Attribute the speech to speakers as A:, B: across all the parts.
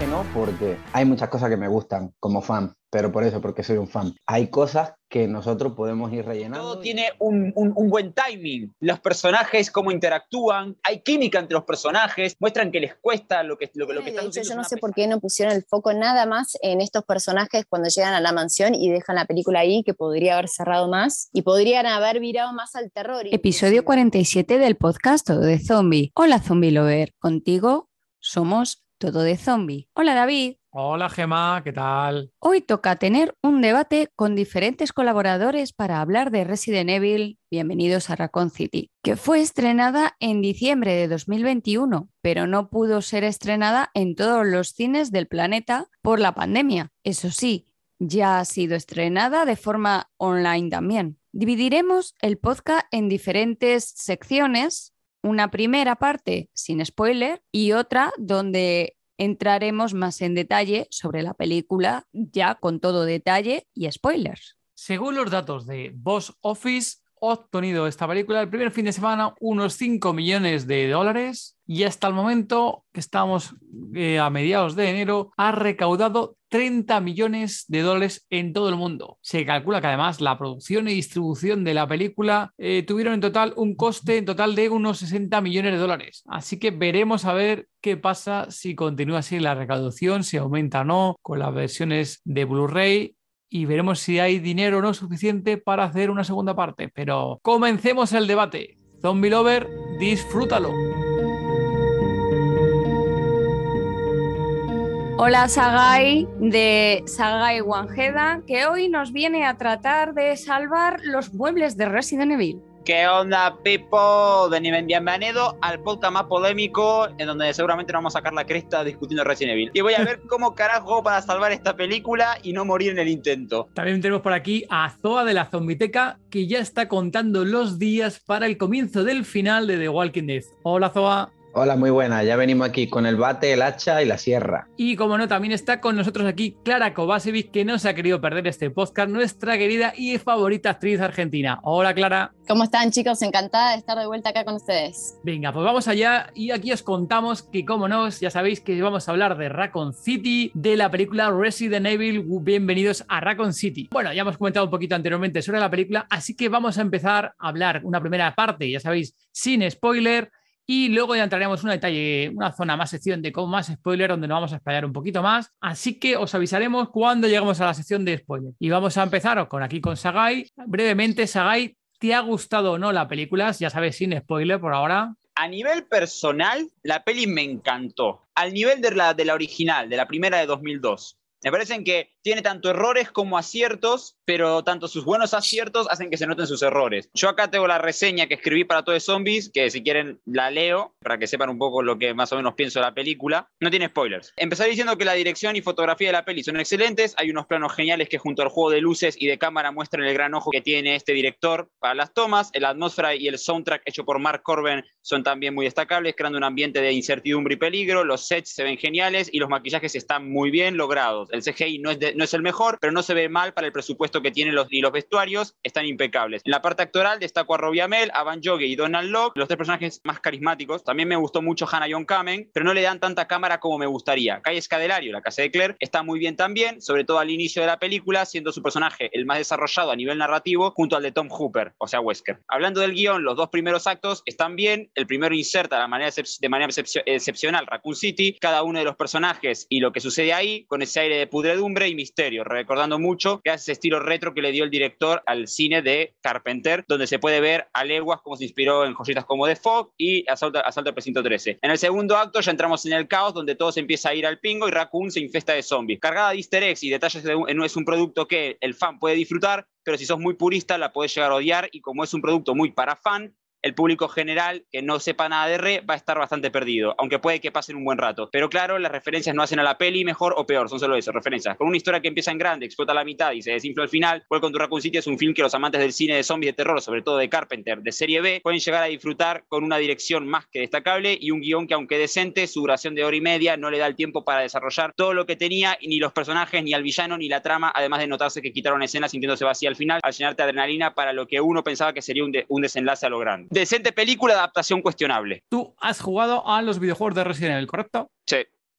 A: Que no, porque hay muchas cosas que me gustan como fan, pero por eso, porque soy un fan. Hay cosas que nosotros podemos ir rellenando.
B: Todo tiene un, un- un buen timing. Los personajes, cómo interactúan, hay química entre los personajes, muestran que les cuesta lo que, lo, que- lo que
C: de
B: están
C: hecho,
B: haciendo
C: yo no sé por qué no pusieron el foco nada más en estos personajes cuando llegan a la mansión y dejan la película ahí, que podría haber cerrado más y podrían haber virado más al terror.
D: Episodio
C: inclusive.
D: 47 del podcast de Zombie. Hola Zombie Lover, contigo somos Todo de Zombie. Hola David.
E: Hola Gema, ¿qué tal?
D: Hoy toca tener un debate con diferentes colaboradores para hablar de Resident Evil, bienvenidos a Raccoon City, que fue estrenada en diciembre de 2021, pero no pudo ser estrenada en todos los cines del planeta por la pandemia. Eso sí, ya ha sido estrenada de forma online también. Dividiremos el podcast en diferentes secciones, una primera parte sin spoiler y otra donde entraremos más en detalle sobre la película, ya con todo detalle y spoilers.
E: Según los datos de Box Office, obtenido esta película el primer fin de semana unos 5 millones de dólares y hasta el momento que estamos eh, a mediados de enero ha recaudado 30 millones de dólares en todo el mundo. Se calcula que además la producción y distribución de la película eh, tuvieron en total un coste en total de unos 60 millones de dólares. Así que veremos a ver qué pasa si continúa así la recaudación, si aumenta o no con las versiones de Blu-ray y veremos si hay dinero o no suficiente para hacer una segunda parte. Pero comencemos el debate. Zombie Lover, disfrútalo.
D: Hola Sagai de Sagai Wanjeda, que hoy nos viene a tratar de salvar los muebles de Resident Evil.
B: ¿Qué onda, Pipo? Vení- Bienvenido al podcast más polémico, en donde seguramente nos vamos a sacar la cresta discutiendo Resident Evil. Y voy a ver cómo carajo para salvar esta película y no morir en el intento.
E: También tenemos por aquí a Zoa de la Zombiteca, que ya está contando los días para el comienzo del final de The Walking Dead. Hola Zoa.
A: Hola, muy buena. Ya venimos aquí con el bate, el hacha y la sierra.
E: Y como no, también está con nosotros aquí Clara Kovacevic, que no se ha querido perder este podcast, nuestra querida y favorita actriz argentina. Hola Clara.
C: ¿Cómo están chicos? Encantada de estar de vuelta acá con ustedes.
E: Venga, pues vamos allá y aquí os contamos que, como no, ya sabéis que vamos a hablar de Raccoon City, de la película Resident Evil. Bienvenidos a Raccoon City. Bueno, ya hemos comentado un poquito anteriormente sobre la película, así que vamos a empezar a hablar una primera parte, ya sabéis, sin spoiler. Y luego ya entraremos en un detalle, una zona más sección de con más spoiler, donde nos vamos a explayar un poquito más. Así que os avisaremos cuando lleguemos a la sección de spoiler. Y vamos a empezar con aquí con Sagai. Brevemente, Sagai, ¿te ha gustado o no la película? Ya sabes, sin spoiler por ahora.
B: A nivel personal, la peli me encantó. Al nivel de la, de la original, de la primera de 2002. Me parecen que tiene tanto errores como aciertos, pero tanto sus buenos aciertos hacen que se noten sus errores. Yo acá tengo la reseña que escribí para Todo de Zombies, que si quieren la leo, para que sepan un poco lo que más o menos pienso de la película. No tiene spoilers. Empezar diciendo que la dirección y fotografía de la peli son excelentes, hay unos planos geniales que junto al juego de luces y de cámara muestran el gran ojo que tiene este director para las tomas, la atmósfera y el soundtrack hecho por Mark Corben son también muy destacables, creando un ambiente de incertidumbre y peligro, los sets se ven geniales y los maquillajes están muy bien logrados. El CGI no es, no es el mejor, pero no se ve mal para el presupuesto que tienen los, y los vestuarios están impecables. En la parte actoral destaco a Robbie Amell, a Van Jogue y Donald Locke, los tres personajes más carismáticos. También me gustó mucho Hannah John Kamen, pero no le dan tanta cámara como me gustaría. Calle Escadelario, la casa de Claire, está muy bien también, sobre todo al inicio de la película, siendo su personaje el más desarrollado a nivel narrativo junto al de Tom Hooper, o sea, Wesker. Hablando del guion, los dos primeros actos están bien. El primero inserta de manera, de manera excepcio- excepcional Raccoon City, cada uno de los personajes y lo que sucede ahí, con ese aire de pudredumbre y misterio, recordando mucho que hace ese estilo retro que le dio el director al cine de Carpenter, donde se puede ver a leguas cómo se inspiró en joyitas como The Fog y Asalto, Asalto al Precinto 13. En el segundo acto ya entramos en el caos, donde todo se empieza a ir al pingo y Raccoon se infesta de zombies. Cargada de easter eggs y detalles, de un- no es un producto que el fan puede disfrutar, pero si sos muy purista la podés llegar a odiar y como es un producto muy para fan, el público general que no sepa nada de re va a estar bastante perdido, aunque puede que pasen un buen rato. Pero claro, las referencias no hacen a la peli mejor o peor, son solo eso, referencias. Con una historia que empieza en grande, explota a la mitad y se desinfla al final, Welcome to Raccoon City es un film que los amantes del cine de zombies de terror, sobre todo de Carpenter, de serie B, pueden llegar a disfrutar con una dirección más que destacable y un guion que aunque decente, su duración de hora y media no le da el tiempo para desarrollar todo lo que tenía, ni los personajes, ni al villano, ni la trama, además de notarse que quitaron escenas sintiéndose vacía al final, al llenarte adrenalina para lo que uno pensaba que sería un, un desenlace a lo grande. Decente película, adaptación cuestionable.
E: Tú has jugado a los videojuegos de Resident Evil, ¿correcto?
B: Sí,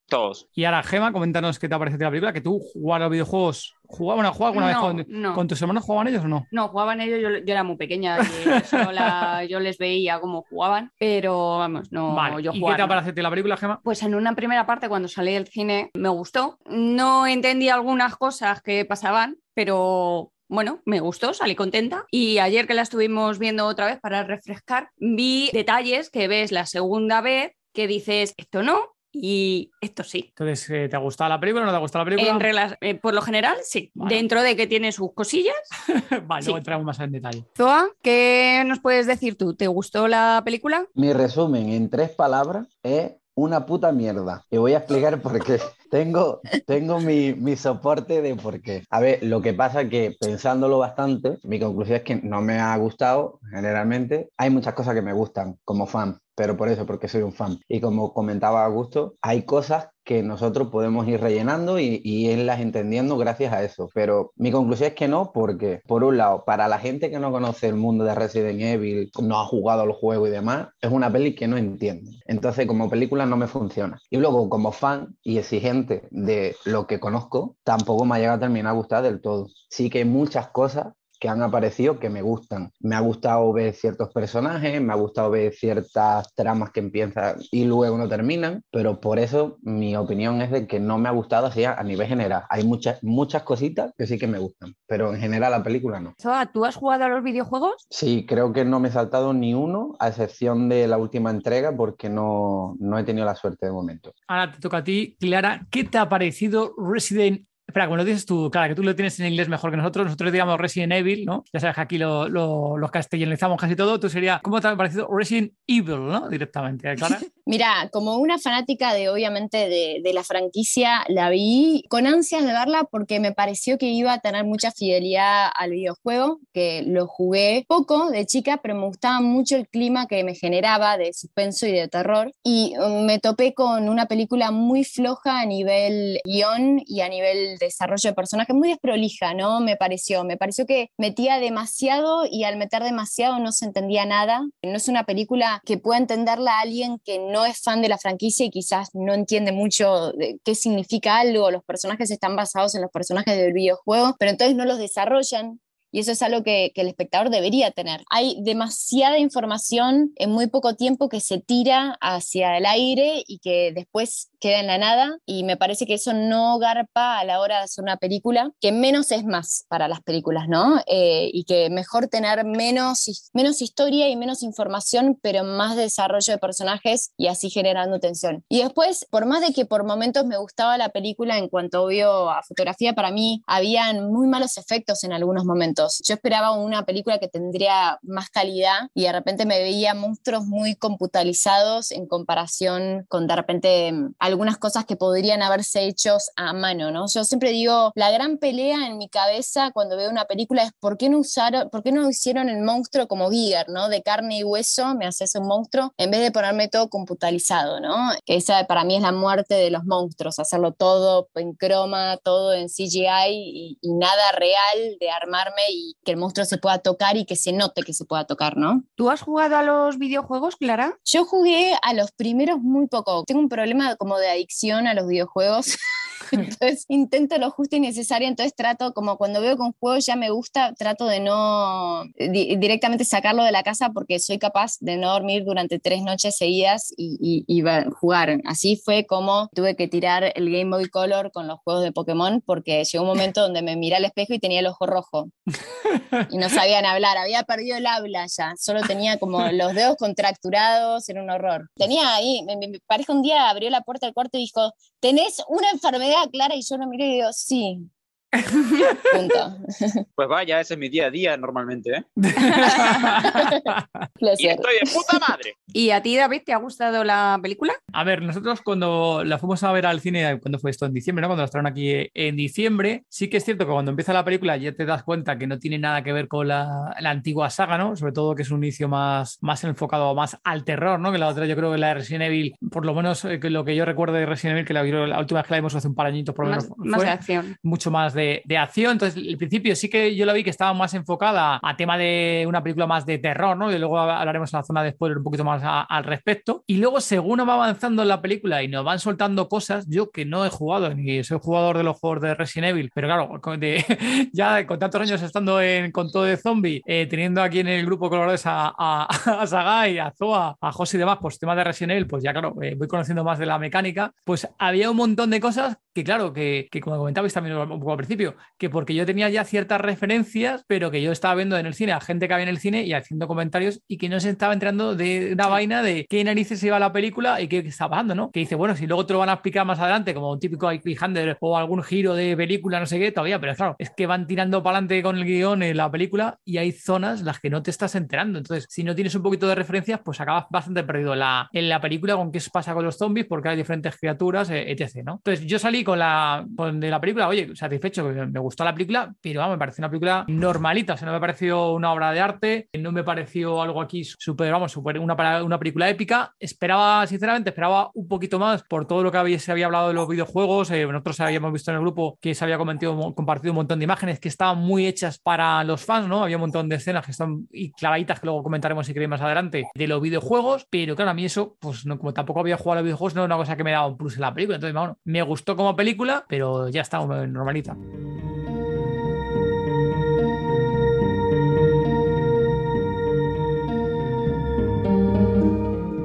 B: todos.
E: Y ahora, Gema, coméntanos qué te ha parecido la película, que tú jugabas a los videojuegos. ¿Jugabas bueno, jugabas alguna
D: No,
E: vez con,
D: no.
E: con tus hermanos? ¿Jugaban ellos o no?
D: No, jugaban ellos, yo, yo era muy pequeña y la- yo les veía cómo jugaban, pero vamos, no,
E: vale.
D: yo
E: ¿Y qué te
D: no.
E: parecido la película, Gema?
D: Pues en una primera parte, cuando salí del cine, me gustó. No entendí algunas cosas que pasaban, pero bueno, me gustó, salí contenta. Y ayer que la estuvimos viendo otra vez para refrescar, vi detalles que ves la segunda vez que dices, esto no y esto sí.
E: Entonces, eh, ¿te ha gustado la película o no te ha gustado la película?
D: En eh, por lo general, sí.
E: Vale.
D: Dentro de que tiene sus cosillas.
E: vale,
D: sí.
E: luego entramos más en detalle.
D: Zoa, ¿qué nos puedes decir tú? ¿Te gustó la película?
A: Mi resumen en tres palabras es una puta mierda. Y voy a explicar por qué. Tengo, tengo mi, mi soporte de por qué. A ver, lo que pasa que pensándolo bastante, mi conclusión es que no me ha gustado generalmente. Hay muchas cosas que me gustan como fan, pero por eso, porque soy un fan. Y como comentaba Augusto, hay cosas que nosotros podemos ir rellenando y, y irlas entendiendo gracias a eso. Pero mi conclusión es que no, porque por un lado, para la gente que no conoce el mundo de Resident Evil, no ha jugado el juego y demás, es una peli que no entiende. Entonces, como película no me funciona. Y luego, como fan y exigente de lo que conozco, tampoco me ha llegado a terminar a gustar del todo. Sí que hay muchas cosas que han aparecido que me gustan. Me ha gustado ver ciertos personajes, me ha gustado ver ciertas tramas que empiezan y luego no terminan, pero por eso mi opinión es de que no me ha gustado así a, nivel general. Hay muchas, muchas cositas que sí que me gustan, pero en general la película no.
D: ¿tú has jugado a los videojuegos?
A: Sí, creo que no me he saltado ni uno, a excepción de la última entrega, porque no, no he tenido la suerte de momento.
E: Ahora te toca a ti, Clara. ¿Qué te ha parecido Resident Espera, como lo dices tú, claro, que tú lo tienes en inglés mejor que nosotros. Nosotros digamos Resident Evil, ¿no? Ya sabes que aquí lo, lo, castellanizamos casi todo. Tú sería, ¿cómo te ha parecido Resident Evil, ¿no? Directamente, ¿eh, Clara.
C: Mira, como una fanática de obviamente de, de, la franquicia, la vi con ansias de verla porque me pareció que iba a tener mucha fidelidad al videojuego, que lo jugué poco de chica, pero me gustaba mucho el clima que me generaba de suspenso y de terror. Y um, me topé con una película muy floja a nivel guion y a nivel desarrollo de personajes, muy desprolija, ¿no? Me pareció, me pareció que metía demasiado y al meter demasiado no se entendía nada. No es una película que pueda entenderla a alguien que no es fan de la franquicia y quizás no entiende mucho qué significa algo, los personajes están basados en los personajes del videojuego, pero entonces no los desarrollan. Y eso es algo que, el espectador debería tener. Hay demasiada información en muy poco tiempo que se tira hacia el aire y que después queda en la nada. Y me parece que eso no garpa a la hora de hacer una película, que menos es más para las películas, ¿no? Eh, y que mejor tener menos, menos historia y menos información, pero más desarrollo de personajes y así generando tensión. Y después, por más de que por momentos me gustaba la película en cuanto obvio a fotografía, para mí habían muy malos efectos en algunos momentos. Yo esperaba una película que tendría más calidad y de repente me veía monstruos muy computalizados en comparación con de repente algunas cosas que podrían haberse hechos a mano, ¿no? Yo siempre digo, la gran pelea en mi cabeza cuando veo una película es por qué no usaron, por qué no hicieron el monstruo como Giger, ¿no? De carne y hueso, me haces un monstruo en vez de ponerme todo computalizado, ¿no? Que esa para mí es la muerte de los monstruos, hacerlo todo en croma, todo en CGI y, y nada real de armarme y que el monstruo se pueda tocar y que se note que se pueda tocar, ¿no?
D: ¿Tú has jugado a los videojuegos, Clara?
C: Yo jugué a los primeros muy poco. Tengo un problema como de adicción a los videojuegos. entonces intento lo justo y necesario, entonces trato, como cuando veo que un juego ya me gusta, trato de no di- directamente sacarlo de la casa porque soy capaz de no dormir durante tres noches seguidas y, jugar. Así fue como tuve que tirar el Game Boy Color con los juegos de Pokémon porque llegó un momento donde me miré al espejo y tenía el ojo rojo y no sabían hablar, había perdido el habla ya, solo tenía como los dedos contracturados, era un horror. Tenía ahí, mi- mi pareja un día abrió la puerta del cuarto y dijo, ¿tenés una enfermedad clara? Y yo lo miré y digo, sí. Punto.
B: Pues vaya, ese es mi día a día normalmente, ¿eh? Y estoy de puta madre.
D: ¿Y a ti, David, te ha gustado la película?
E: A ver, nosotros cuando la fuimos a ver al cine, cuando fue esto? En diciembre, ¿no? Cuando la trajeron aquí en diciembre, sí que es cierto que cuando empieza la película ya te das cuenta que no tiene nada que ver con la, la antigua saga, ¿no? Sobre todo que es un inicio más, más enfocado más al terror, ¿no? Que la otra, yo creo que la de Resident Evil, por lo menos eh, que lo que yo recuerdo de Resident Evil, que la, la última vez que la vimos hace un par añitos, por lo menos.
D: más
E: fue,
D: de acción.
E: mucho más de, de acción. Entonces, el principio sí que yo la vi que estaba más enfocada a tema de una película más de terror, ¿no? Y luego hablaremos en la zona de spoiler un poquito más a- al respecto. Y luego, según va avanzando en la película y nos van soltando cosas, yo que no he jugado, ni soy jugador de los juegos de Resident Evil, pero claro, de- ya con tantos años estando en, con todo de zombie, eh, teniendo aquí en el grupo Colores a, a, a Sagai, a Zoa, a José y demás, pues temas de Resident Evil, pues ya claro, eh, voy conociendo más de la mecánica, pues había un montón de cosas que claro, que, que como comentabais también poco al principio, que porque yo tenía ya ciertas referencias, pero que yo estaba viendo en el cine a gente que había en el cine y haciendo comentarios y que no se estaba enterando de una vaina de qué narices iba la película y qué está pasando, ¿no? Que dice, bueno, si luego te lo van a explicar más adelante, como un típico cliffhanger o algún giro de película, no sé qué, todavía, pero claro, es que van tirando para adelante con el guion en la película y hay zonas las que no te estás enterando. Entonces, si no tienes un poquito de referencias, pues acabas bastante perdido en la, en la película con qué pasa con los zombies, porque hay diferentes criaturas, eh, etc. ¿no? Entonces, yo salí con la, con de la película, oye, satisfecho, me gustó la película, pero me pareció una película normalita, o sea, no me pareció una obra de arte, no me pareció algo aquí súper, vamos, súper una, una película épica. Esperaba, sinceramente, esperaba un poquito más por todo lo que había, se había hablado de los videojuegos. eh, nosotros habíamos visto en el grupo que se había compartido un montón de imágenes que estaban muy hechas para los fans, ¿no? Había un montón de escenas que están y clavaditas que luego comentaremos si queréis más adelante de los videojuegos, pero claro, a mí eso, pues no, como tampoco había jugado a los videojuegos, no era una cosa que me daba un plus en la película. Entonces, bueno, me gustó como película, pero ya está, normalita. Música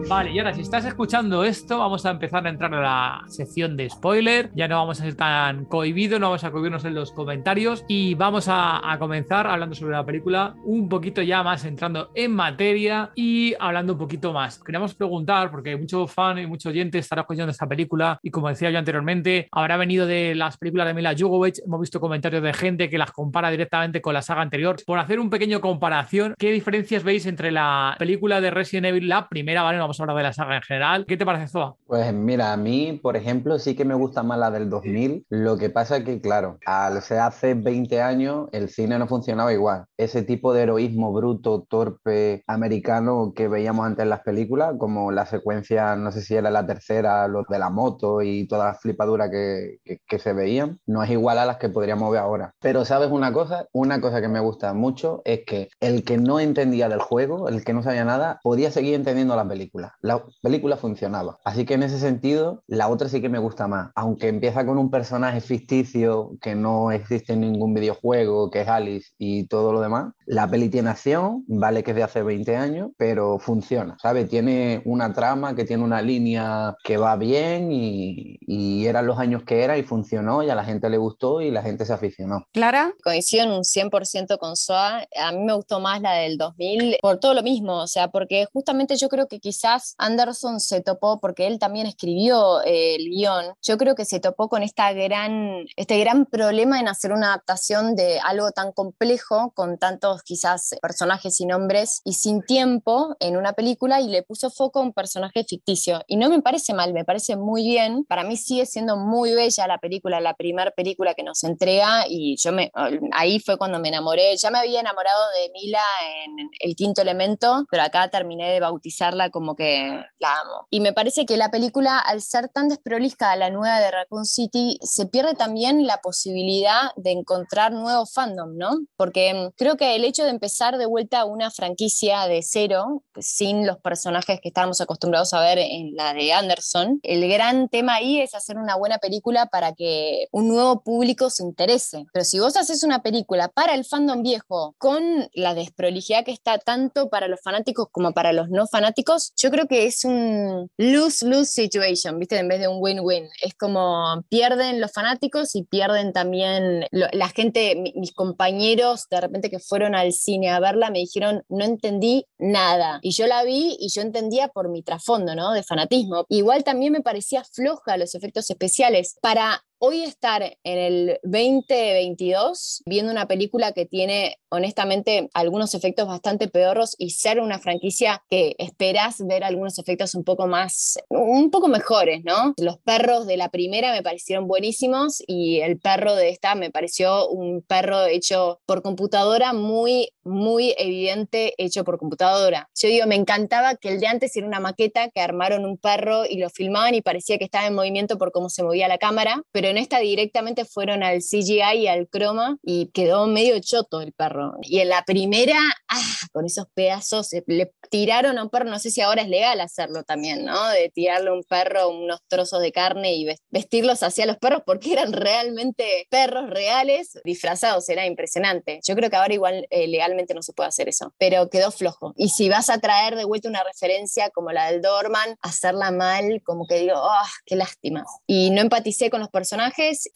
E: Vale, y ahora si estás escuchando esto, vamos a empezar a entrar a la sección de spoiler. Ya no vamos a ser tan cohibidos, no vamos a cohibirnos en los comentarios y vamos a, comenzar hablando sobre la película un poquito ya más entrando en materia y hablando un poquito más. Queríamos preguntar, porque muchos fans y muchos oyentes estarán escuchando esta película y como decía yo anteriormente, habrá venido de las películas de Mila Jovovich, hemos visto comentarios de gente que las compara directamente con la saga anterior. Por hacer un pequeño comparación, ¿qué diferencias veis entre la película de Resident Evil, la primera, ¿vale? A hablar de la saga en general. ¿Qué te parece, Zoa?
A: Pues mira, a mí, por ejemplo, sí que me gusta más la del 2000. Lo que pasa que, claro, al ser hace 20 años, el cine no funcionaba igual. Ese tipo de heroísmo bruto, torpe, americano que veíamos antes en las películas, como la secuencia, no sé si era la tercera, los de la moto y todas las flipaduras que, que, que se veían, no es igual a las que podríamos ver ahora. Pero ¿sabes una cosa? Una cosa que me gusta mucho es que el que no entendía del juego, el que no sabía nada, podía seguir entendiendo la película. La película funcionaba. Así que en ese sentido, la otra sí que me gusta más. Aunque empieza con un personaje ficticio que no existe en ningún videojuego, que es Alice y todo lo demás, la peli tiene acción, vale que es de hace 20 años, pero funciona, ¿sabes? Tiene una trama que tiene una línea que va bien y, y eran los años que era y funcionó y a la gente le gustó y la gente se aficionó.
D: Clara,
C: Coincido en un 100% con Soa. A mí me gustó más la del 2000 por todo lo mismo, o sea, porque justamente yo creo que quizás Anderson se topó, porque él también escribió eh, el guion, yo creo que se topó con esta gran, este gran problema en hacer una adaptación de algo tan complejo, con tantos quizás personajes y nombres y sin tiempo en una película y le puso foco a un personaje ficticio. Y no me parece mal, me parece muy bien. Para mí sigue siendo muy bella la película, la primera película que nos entrega y yo me, ahí fue cuando me enamoré. Ya me había enamorado de Mila en El Quinto Elemento, pero acá terminé de bautizarla como que que la amo. Y me parece que la película, al ser tan desprolija la nueva de Raccoon City, se pierde también la posibilidad de encontrar nuevos fandom, ¿no? Porque mm, creo que el hecho de empezar de vuelta una franquicia de cero, sin los personajes que estábamos acostumbrados a ver en la de Anderson, el gran tema ahí es hacer una buena película para que un nuevo público se interese. Pero si vos haces una película para el fandom viejo, con la desprolijidad que está tanto para los fanáticos como para los no fanáticos, yo creo que es un lose-lose situation, ¿viste? En vez de un win-win. Es como pierden los fanáticos y pierden también la gente, mis compañeros de repente que fueron al cine a verla me dijeron, no entendí nada. Y yo la vi y yo entendía por mi trasfondo, ¿no? De fanatismo. Igual también me parecía floja los efectos especiales. Para hoy estar en el 2022 viendo una película que tiene honestamente algunos efectos bastante peorros y ser una franquicia que esperas ver algunos efectos un poco más, un poco mejores, ¿no? Los perros de la primera me parecieron buenísimos y el perro de esta me pareció un perro hecho por computadora muy, muy evidente hecho por computadora. Yo digo, me encantaba que el de antes era una maqueta que armaron un perro y lo filmaban y parecía que estaba en movimiento por cómo se movía la cámara, pero en esta directamente fueron al CGI y al croma y quedó medio choto el perro. Y en la primera, ah, con esos pedazos, eh, le tiraron a un perro, no sé si ahora es legal hacerlo también, ¿no? De tirarle a un perro unos trozos de carne y vestirlos hacia los perros porque eran realmente perros reales disfrazados, era impresionante. Yo creo que ahora igual eh, legalmente no se puede hacer eso, pero quedó flojo. Y si vas a traer de vuelta una referencia como la del Dorman, hacerla mal, como que digo, ah, qué lástima! Y no empaticé con los personajes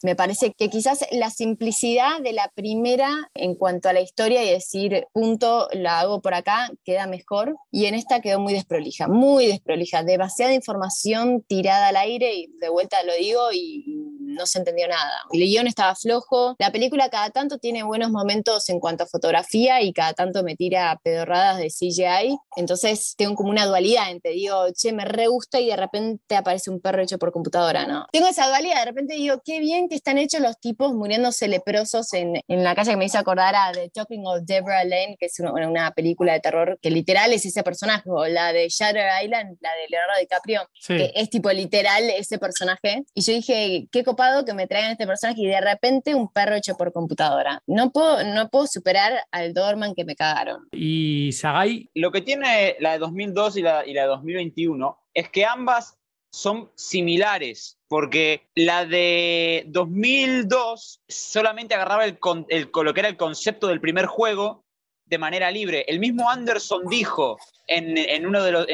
C: me parece que quizás la simplicidad de la primera en cuanto a la historia y decir, punto, la hago por acá, queda mejor. Y en esta quedó muy desprolija, muy desprolija, demasiada información tirada al aire y de vuelta lo digo y no se entendió nada. El guion estaba flojo. La película cada tanto tiene buenos momentos en cuanto a fotografía y cada tanto me tira pedorradas de CGI. Entonces tengo como una dualidad entre digo, che, me re gusta y de repente aparece un perro hecho por computadora, ¿no? Tengo esa dualidad, de repente digo, qué bien que están hechos los tipos muriéndose leprosos en, en la calle que me hizo acordar a The Talking of Deborah Lane, que es una, una, película de terror que literal es ese personaje, o la de Shutter Island, la de Leonardo DiCaprio, que es tipo literal ese personaje. Y yo dije, qué copado que me traigan este personaje y de repente un perro hecho por computadora. No puedo, no puedo superar al Dorman que me cagaron.
E: Y Sagai.
B: Lo que tiene la de 2002 y la, y la de 2021 es que ambas son similares, porque la de 2002 solamente agarraba el, el, lo que era el concepto del primer juego de manera libre. El mismo Anderson dijo en, uno de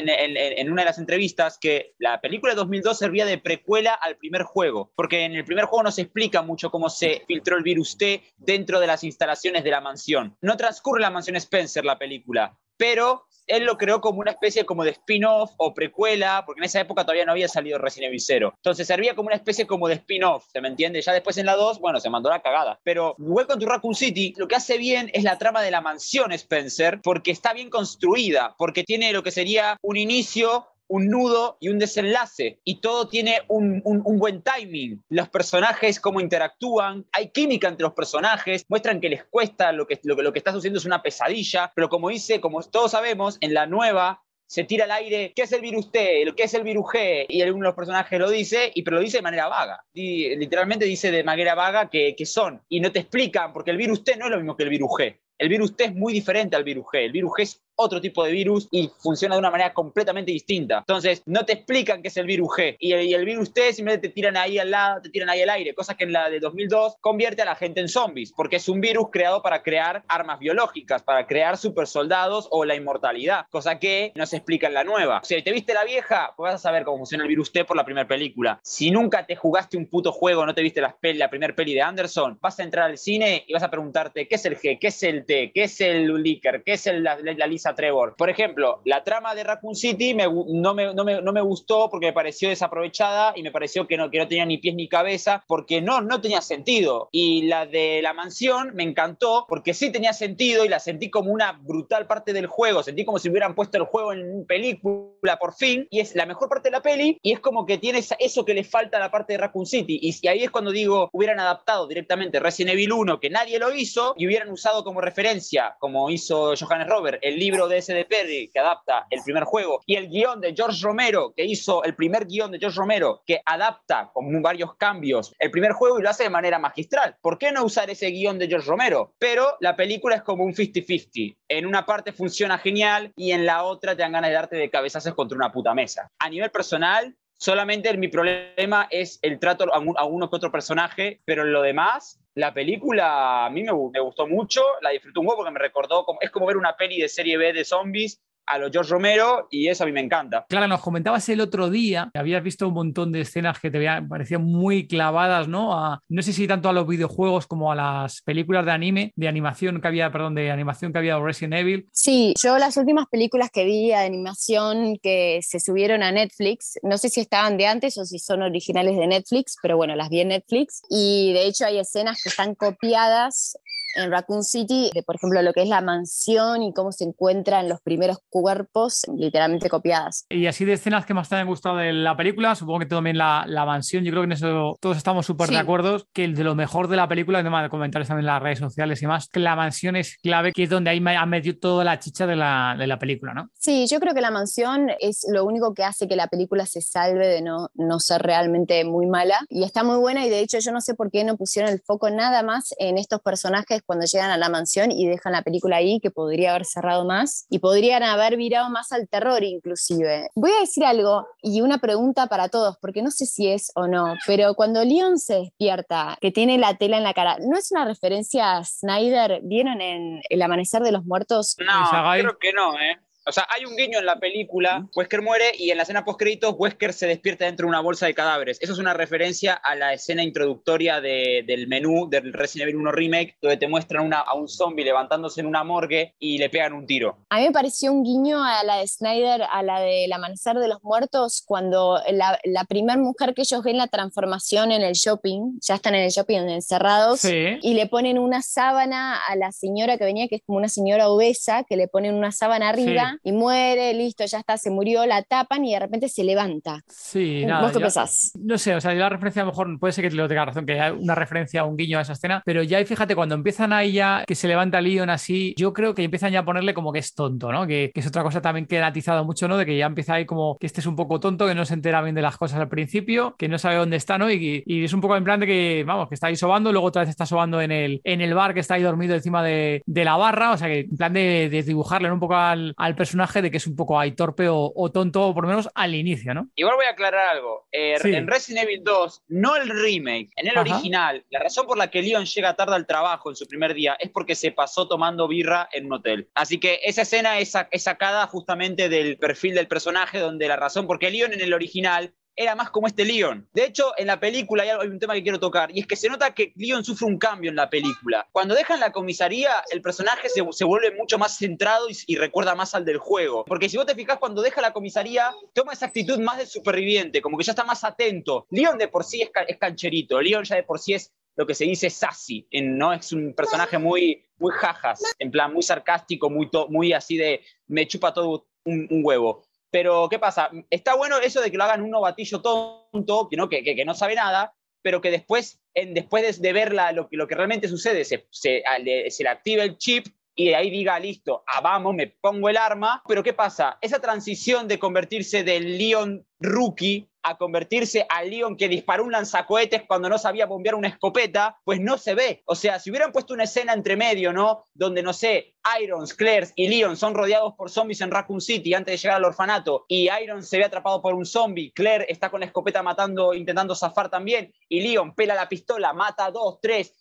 B: en, una de las entrevistas que la película de 2002 servía de precuela al primer juego, porque en el primer juego no se explica mucho cómo se filtró el virus T dentro de las instalaciones de la mansión. No transcurre la mansión Spencer la película, pero él lo creó como una especie como de spin-off o precuela, porque en esa época todavía no había salido Resident Evil 0. Entonces servía como una especie como de spin-off, ¿se me entiende? Ya después en la 2, bueno, se mandó la cagada. Pero Welcome to Raccoon City lo que hace bien es la trama de la mansión Spencer, porque está bien construida, porque tiene lo que sería un inicio, un nudo y un desenlace. Y todo tiene un, buen timing. Los personajes, cómo interactúan, hay química entre los personajes, muestran que les cuesta, lo que, lo, lo que está sucediendo es una pesadilla, pero como dice, como todos sabemos, en la nueva se tira al aire, ¿qué es el virus T? ¿Qué es el virus G? Y alguno de los personajes lo dice, y, pero lo dice de manera vaga. Y, literalmente dice de manera vaga que, que son. Y no te explican, porque el virus T no es lo mismo que el virus G. El virus T es muy diferente al virus G. El virus G es otro tipo de virus y funciona de una manera completamente distinta. Entonces, no te explican qué es el virus G. Y el, virus T simplemente te tiran ahí al lado, te tiran ahí al aire. Cosa que en la de 2002 convierte a la gente en zombies, porque es un virus creado para crear armas biológicas, para crear supersoldados o la inmortalidad. Cosa que no se explica en la nueva. Si te viste la vieja, pues vas a saber cómo funciona el virus T por la primera película. Si nunca te jugaste un puto juego, no te viste la, primera peli de Anderson, vas a entrar al cine y vas a preguntarte qué es el G, qué es el T, qué es el Licker, qué es la, la Lisa Trevor. Por ejemplo, la trama de Raccoon City no, me, gustó porque me pareció desaprovechada y me pareció que no, que no tenía ni pies ni cabeza porque no, no tenía sentido. Y la de la mansión me encantó porque sí tenía sentido y la sentí como una brutal parte del juego. Sentí como si hubieran puesto el juego en película por fin y es la mejor parte de la peli y es como que tiene eso que le falta a la parte de Raccoon City. Y, y ahí es cuando digo, hubieran adaptado directamente Resident Evil 1, que nadie lo hizo, y hubieran usado como referencia, como hizo Johannes Robert, el libro de S.D. Perry, que adapta el primer juego, y el guion de George Romero, que hizo el primer guion de George Romero, que adapta con varios cambios el primer juego y lo hace de manera magistral. ¿Por qué no usar ese guion de George Romero? Pero la película es como un 50-50. En una parte funciona genial y en la otra te dan ganas de darte de cabezazos contra una puta mesa. A nivel personal, solamente mi problema es el trato a, uno que otro personaje, pero lo demás, la película a mí me, gustó mucho, la disfruté un poco porque me recordó, como, es como ver una peli de serie B de zombies a los George Romero y eso a mí me encanta.
E: Claro, nos comentabas el otro día, que habías visto un montón de escenas que te parecían muy clavadas, ¿no? no sé si tanto a los videojuegos como a las películas de anime, de animación que había, perdón, de animación que había de Resident Evil.
C: Sí, yo las últimas películas que vi de animación que se subieron a Netflix, no sé si estaban de antes o si son originales de Netflix, pero bueno, las vi en Netflix y de hecho hay escenas que están copiadas en Raccoon City, de, por ejemplo, lo que es la mansión y cómo se encuentran los primeros cuerpos literalmente copiadas.
E: Y así de escenas que más te han gustado de la película, supongo que también la, la mansión, yo creo que en eso todos estamos súper de acuerdo, que el de lo mejor de la película, además de comentarios también en las redes sociales y más, que la mansión es clave, que es donde ahí ha metido toda la chicha de la, de la película, ¿no?
C: Sí, yo creo que la mansión es lo único que hace que la película se salve de no, no ser realmente muy mala y está muy buena y de hecho yo no sé por qué no pusieron el foco nada más en estos personajes cuando llegan a la mansión y dejan la película ahí, que podría haber cerrado más y podrían haber virado más al terror inclusive. Voy a decir algo y una pregunta para todos, porque no sé si es o no, pero cuando Leon se despierta, que tiene la tela en la cara, ¿no es una referencia a Snyder? ¿Vieron en El Amanecer de los Muertos?
B: No, creo que no, ¿eh? O sea, hay un guiño en la película, Wesker muere y en la escena post-créditos Wesker se despierta dentro de una bolsa de cadáveres. Eso es una referencia a la escena introductoria del menú del Resident Evil 1 Remake, donde te muestran a un zombie levantándose en una morgue y le pegan un tiro.
C: A mí me pareció un guiño a la de Snyder, a la del Amanecer de los Muertos, cuando la, la primera mujer que ellos ven la transformación en el shopping, ya están en el shopping encerrados, y le ponen una sábana a la señora que venía, que es como una señora obesa, que le ponen una sábana arriba y muere, listo, ya está, se murió, la tapan y de repente se levanta.
E: Sí,
C: nada. ¿Vos qué pensás?
E: No sé, o sea, la referencia a lo mejor puede ser que te lo tenga razón, que hay una referencia, un guiño a esa escena, pero ya fíjate, cuando empiezan ahí ya que se levanta Leon así, yo creo que empiezan ya a ponerle como que es tonto, ¿no? Que, es otra cosa también que ha atizado mucho, ¿no? De que ya empieza ahí como que este es un poco tonto, que no se entera bien de las cosas al principio, que no sabe dónde está, ¿no? Y, y es un poco en plan de que, vamos, que está ahí sobando, luego otra vez está sobando en el, en el bar, que está ahí dormido encima de, de la barra, o sea, que en plan de, de dibujarle un poco al, al personaje de que es un poco hay torpe o, tonto, por lo menos al inicio, ¿no?
B: Igual voy a aclarar algo. Eh, en Resident Evil 2, no el remake, en el original, la razón por la que Leon llega tarde al trabajo en su primer día es porque se pasó tomando birra en un hotel. Así que esa escena es, es sacada justamente del perfil del personaje, donde la razón, porque Leon en el original era más como este Leon. De hecho, en la película hay, un tema que quiero tocar, y es que se nota que Leon sufre un cambio en la película. Cuando dejan la comisaría, el personaje se, vuelve mucho más centrado y, recuerda más al del juego. Porque si vos te fijas, cuando deja la comisaría, toma esa actitud más de superviviente, como que ya está más atento. Leon de por sí es, cancherito, Leon ya de por sí es lo que se dice sassy, ¿no? Es un personaje muy, muy jajas, en plan muy sarcástico, muy, muy así de me chupa todo un huevo. Pero, ¿qué pasa? Está bueno eso de que lo hagan un novatillo tonto, que no, que, que, no sabe nada, pero que después, en, después de, ver lo, lo, que realmente sucede, se, se, se le activa el chip y ahí diga, listo, ah, vamos, me pongo el arma. Pero ¿qué pasa? Esa transición de convertirse del Leon rookie a convertirse al Leon que disparó un lanzacohetes cuando no sabía bombear una escopeta, pues no se ve. O sea, si hubieran puesto una escena entre medio, ¿no? Donde, no sé, Irons, Claire y Leon son rodeados por zombies en Raccoon City antes de llegar al orfanato y Irons se ve atrapado por un zombie, Claire está con la escopeta matando, intentando zafar también y Leon pela la pistola, mata a dos, tres,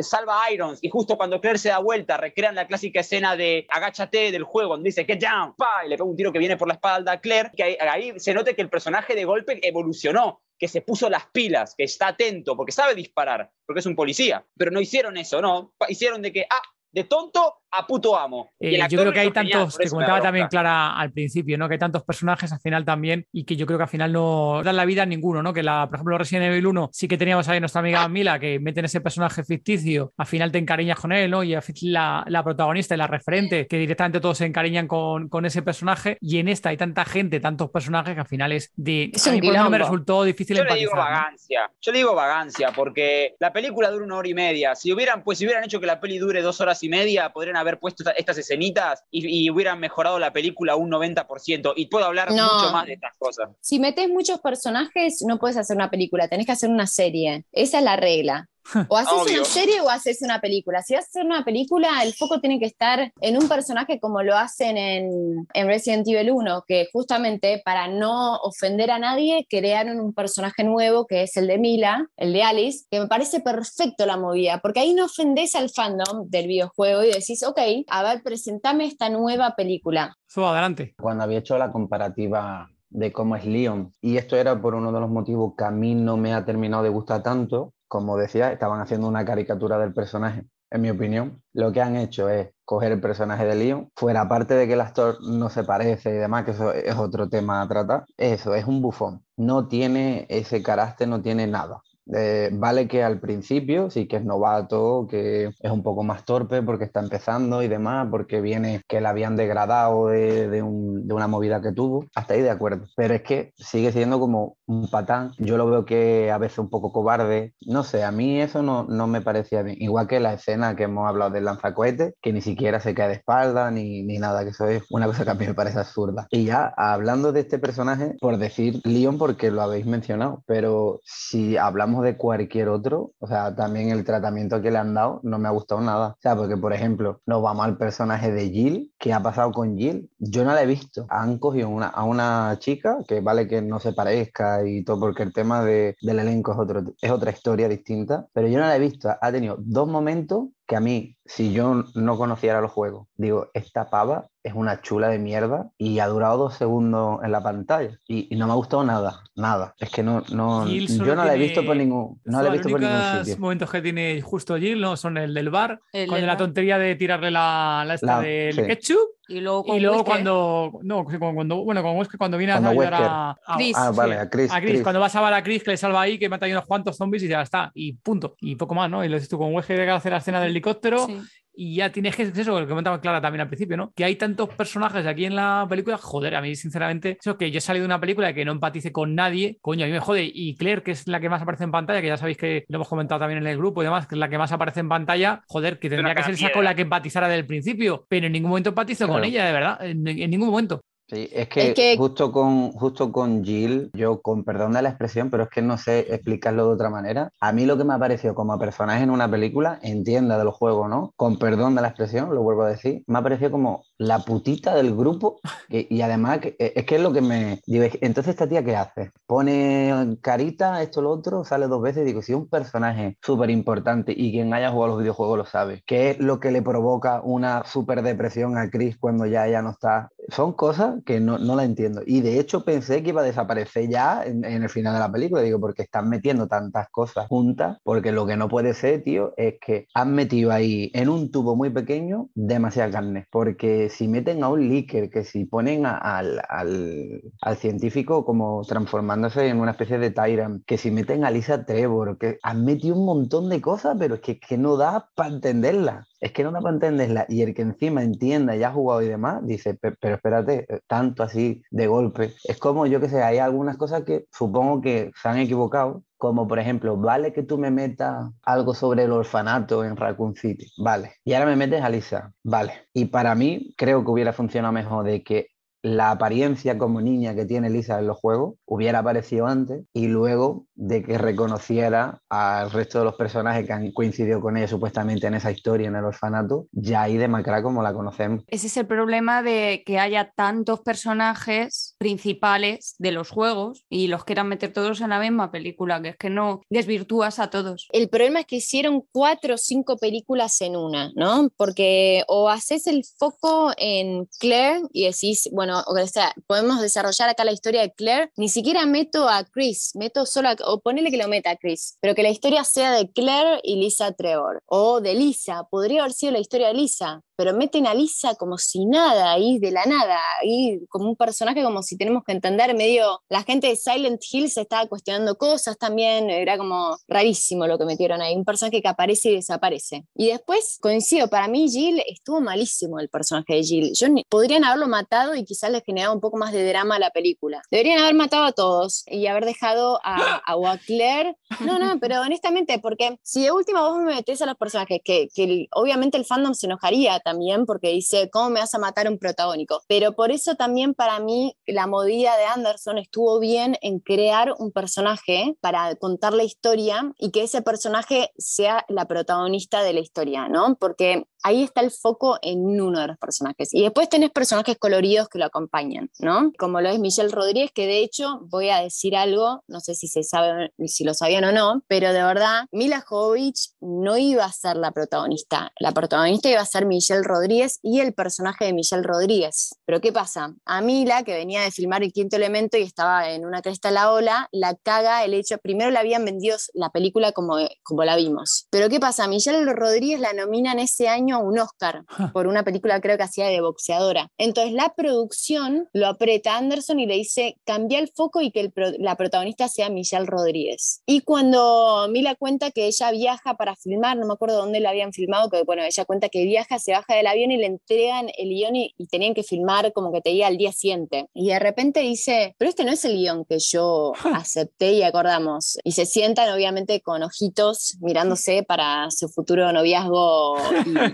B: salva a Irons y justo cuando Claire se da vuelta recrean la clásica escena de agáchate del juego donde dice get down, pa, y le pega un tiro que viene por la espalda a Claire, que ahí, se note que el personaje de golpe evolucionó, que se puso las pilas, que está atento, porque sabe disparar, porque es un policía. Pero no hicieron eso, ¿no? Hicieron de que, ah, de tonto a puto amo.
E: Eh, yo creo que hay tantos, te comentaba también Clara al principio, ¿no? Que hay tantos personajes al final también y que yo creo que al final no dan la vida a ninguno, ¿no? Que la, por ejemplo, Resident Evil 1 sí que teníamos ahí nuestra amiga Mila que meten ese personaje ficticio, al final te encariñas con él, ¿no? Y la, la protagonista y la referente, que directamente todos se encariñan con, con, ese personaje y en esta hay tanta gente, tantos personajes que al final es de...
C: Es a mí por
E: me resultó difícil
B: Yo le digo vagancia, yo le digo vagancia porque la película dura una hora y media. Si hubieran, pues si hubieran hecho que la peli dure dos horas y media, podrían haber puesto esta- estas escenitas y, y hubieran mejorado la película un 90%. Y puedo hablar
C: No.
B: mucho más de estas cosas.
C: Si metes muchos personajes, no puedes hacer una película, tenés que hacer una serie. Esa es la regla. O haces
B: Obvio.
C: una serie o haces una película. Si vas a hacer una película, el foco tiene que estar en un personaje como lo hacen en, en Resident Evil 1, que justamente para no ofender a nadie, crearon un personaje nuevo que es el de Mila, el de Alice, que me parece perfecto la movida, porque ahí no ofendés al fandom del videojuego y decís, ok, a ver, presentame esta nueva película.
E: Eso, adelante.
A: cuando había hecho la comparativa de cómo es Leon. Y esto era por uno de los motivos que a mí no me ha terminado de gustar tanto. Como decía, estaban haciendo una caricatura del personaje. En mi opinión, lo que han hecho es coger el personaje de Leon, fuera aparte de que el actor no se parece y demás, que eso es otro tema a tratar, eso es un bufón. No tiene ese carácter, no tiene nada. Eh, vale que al principio sí que es novato, que es un poco más torpe porque está empezando y demás, porque viene que la habían degradado de, de un- de una movida que tuvo, hasta ahí de acuerdo. Pero es que sigue siendo como un patán. Yo lo veo que a veces un poco cobarde. No sé, a mí eso no, no me parecía bien. Igual que la escena que hemos hablado del lanzacohete, que ni siquiera se cae de espalda ni, ni nada, que eso es una cosa que a mí me parece absurda. Y ya hablando de este personaje, por decir Leon, porque lo habéis mencionado, pero si hablamos de cualquier otro, o sea, también el tratamiento que le han dado no me ha gustado nada. O sea, porque por ejemplo, nos vamos al personaje de Jill, ¿qué ha pasado con Jill? Yo no la he visto. Han cogido una, a una chica que vale que no se parezca y todo, porque el tema de- del elenco es, otro, es otra historia distinta, pero yo no la he visto. Ha tenido dos momentos que a mí, si yo no conociera los juegos, digo, esta pava es una chula de mierda y ha durado dos segundos en la pantalla y, y no me ha gustado nada, nada. Es que no, no yo no la he visto por ningún, no la he visto por ningún sitio.
E: momentos que tiene justo Jill ¿no? son el del bar,
D: El
E: con
D: del
E: la
D: bar.
E: tontería de tirarle la, la esta
A: La-
E: del
A: sí.
E: ketchup.
D: Y luego, con
E: Y luego
D: Whisker,
E: cuando, no, cuando, bueno, como es que cuando viene
A: Cuando
E: a ayudar
A: Wesker.
E: a, a-
D: Chris.
A: Ah,
E: sí,
A: vale, a Chris.
E: a Chris,
A: Chris.
E: cuando va a salvar a Chris, que le salva ahí, que mata ahí unos cuantos zombies y ya está, y punto. Y poco más, ¿no? Y lo dices tú con Wesker que hace la escena del helicóptero
D: sí.
E: Y ya tienes que, eso, lo que comentaba Clara también al principio, ¿no? Que hay tantos personajes aquí en la película, joder, a mí sinceramente, eso que yo he salido de una película que no empatice con nadie, coño, a mí me jode. Y Claire, que es la que más aparece en pantalla, que ya sabéis que lo hemos comentado también en el grupo y demás, que es la que más aparece en pantalla, joder, que tendría que ser esa con la que empatizara del principio, pero en ningún momento empatizo con ella, de verdad, en, en ningún momento.
A: Sí, es que,
C: Es que-
A: justo con justo con Jill, yo con perdón de la expresión, pero es que no sé explicarlo de otra manera. A mí lo que me ha parecido como personaje en una película, entienda de los juegos, ¿no? Con perdón de la expresión, lo vuelvo a decir, me ha parecido como la putita del grupo y además eh, es que es lo que me digo, entonces esta tía qué hace? Pone carita, esto lo otro, sale dos veces, digo, si es un personaje súper importante y quien haya jugado los videojuegos lo sabe, ¿qué es lo que le provoca una súper depresión a Chris cuando ya ella no está? Son cosas que no, no la entiendo. Y de hecho pensé que iba a desaparecer ya en, en el final de la película, digo, porque están metiendo tantas cosas juntas, porque lo que no puede ser, tío, es que han metido ahí en un tubo muy pequeño demasiada carne, porque si meten a un líker, que si ponen a- al, al, al científico como transformándose en una especie de Tyrant, que si meten a Lisa Trevor, que han metido un montón de cosas, pero es que, que no da para entenderla. Es que no da para entenderla. Y el que encima entienda y ha jugado y demás, dice, "Pe- pero espérate, eh, tanto así de golpe. Es como, yo que sé, hay algunas cosas que supongo que se han equivocado, como por ejemplo, vale que tú me metas algo sobre el orfanato en Raccoon City, vale. Y ahora me metes a Lisa, vale. Y para mí creo que hubiera funcionado mejor de que la apariencia como niña que tiene Lisa en los juegos hubiera aparecido antes y luego de que reconociera al resto de los personajes que han coincidido con ella supuestamente en esa historia en el orfanato, ya ahí demacrada como la conocemos.
D: Ese es el problema de que haya tantos personajes principales de los juegos y los quieran meter todos en la misma película, que es que no desvirtúas a todos.
C: El problema es que hicieron cuatro o cinco películas en una, ¿no? Porque o haces el foco en Claire y decís, bueno, o sea, podemos desarrollar acá la historia de Claire, ni siquiera meto a Chris, meto solo a, o ponele que lo meta a Chris, pero que la historia sea de Claire y Lisa Trevor, o de Lisa, podría haber sido la historia de Lisa, pero meten a Lisa como si nada, ahí de la nada, ahí como un personaje como si tenemos que entender medio, la gente de Silent Hill se estaba cuestionando cosas también, era como rarísimo lo que metieron ahí, un personaje que aparece y desaparece. Y después, coincido, para mí Jill estuvo malísimo el personaje de Jill, yo ni- podrían haberlo matado y quizás les generaba un poco más de drama a la película. Deberían haber matado a todos y haber dejado a, a Claire no, no, pero honestamente, porque si de última vos me metés a los personajes, que, que el- obviamente el fandom se enojaría también también porque dice, ¿cómo me vas a matar un protagónico? Pero por eso también para mí la movida de Anderson estuvo bien en crear un personaje para contar la historia y que ese personaje sea la protagonista de la historia, ¿no? Porque ahí está el foco en uno de los personajes. Y después tenés personajes coloridos que lo acompañan, ¿no? Como lo es Michelle Rodríguez, que de hecho voy a decir algo, no sé si se sabe, si lo sabían o no, pero de verdad, Mila Jovovich no iba a ser la protagonista. La protagonista iba a ser Michelle Rodríguez y el personaje de Michelle Rodríguez. Pero ¿qué pasa? A Mila, que venía de filmar El Quinto Elemento y estaba en una cresta a la ola, la caga el hecho, primero le habían vendido la película como, como la vimos. Pero ¿qué pasa? Michelle Rodríguez la nominan ese año a un Oscar por una película creo que hacía de boxeadora. Entonces la producción lo aprieta a Anderson y le dice, cambia el foco y que la protagonista sea Michelle Rodríguez. Y cuando Mila cuenta que ella viaja para filmar, no me acuerdo dónde la habían filmado, que bueno, ella cuenta que viaja, se baja del avión y le entregan el guion y, tenían que filmar como que te diga al día siguiente. Y de repente dice, pero este no es el guion que yo acepté y acordamos. Y se sientan obviamente con ojitos mirándose para su futuro noviazgo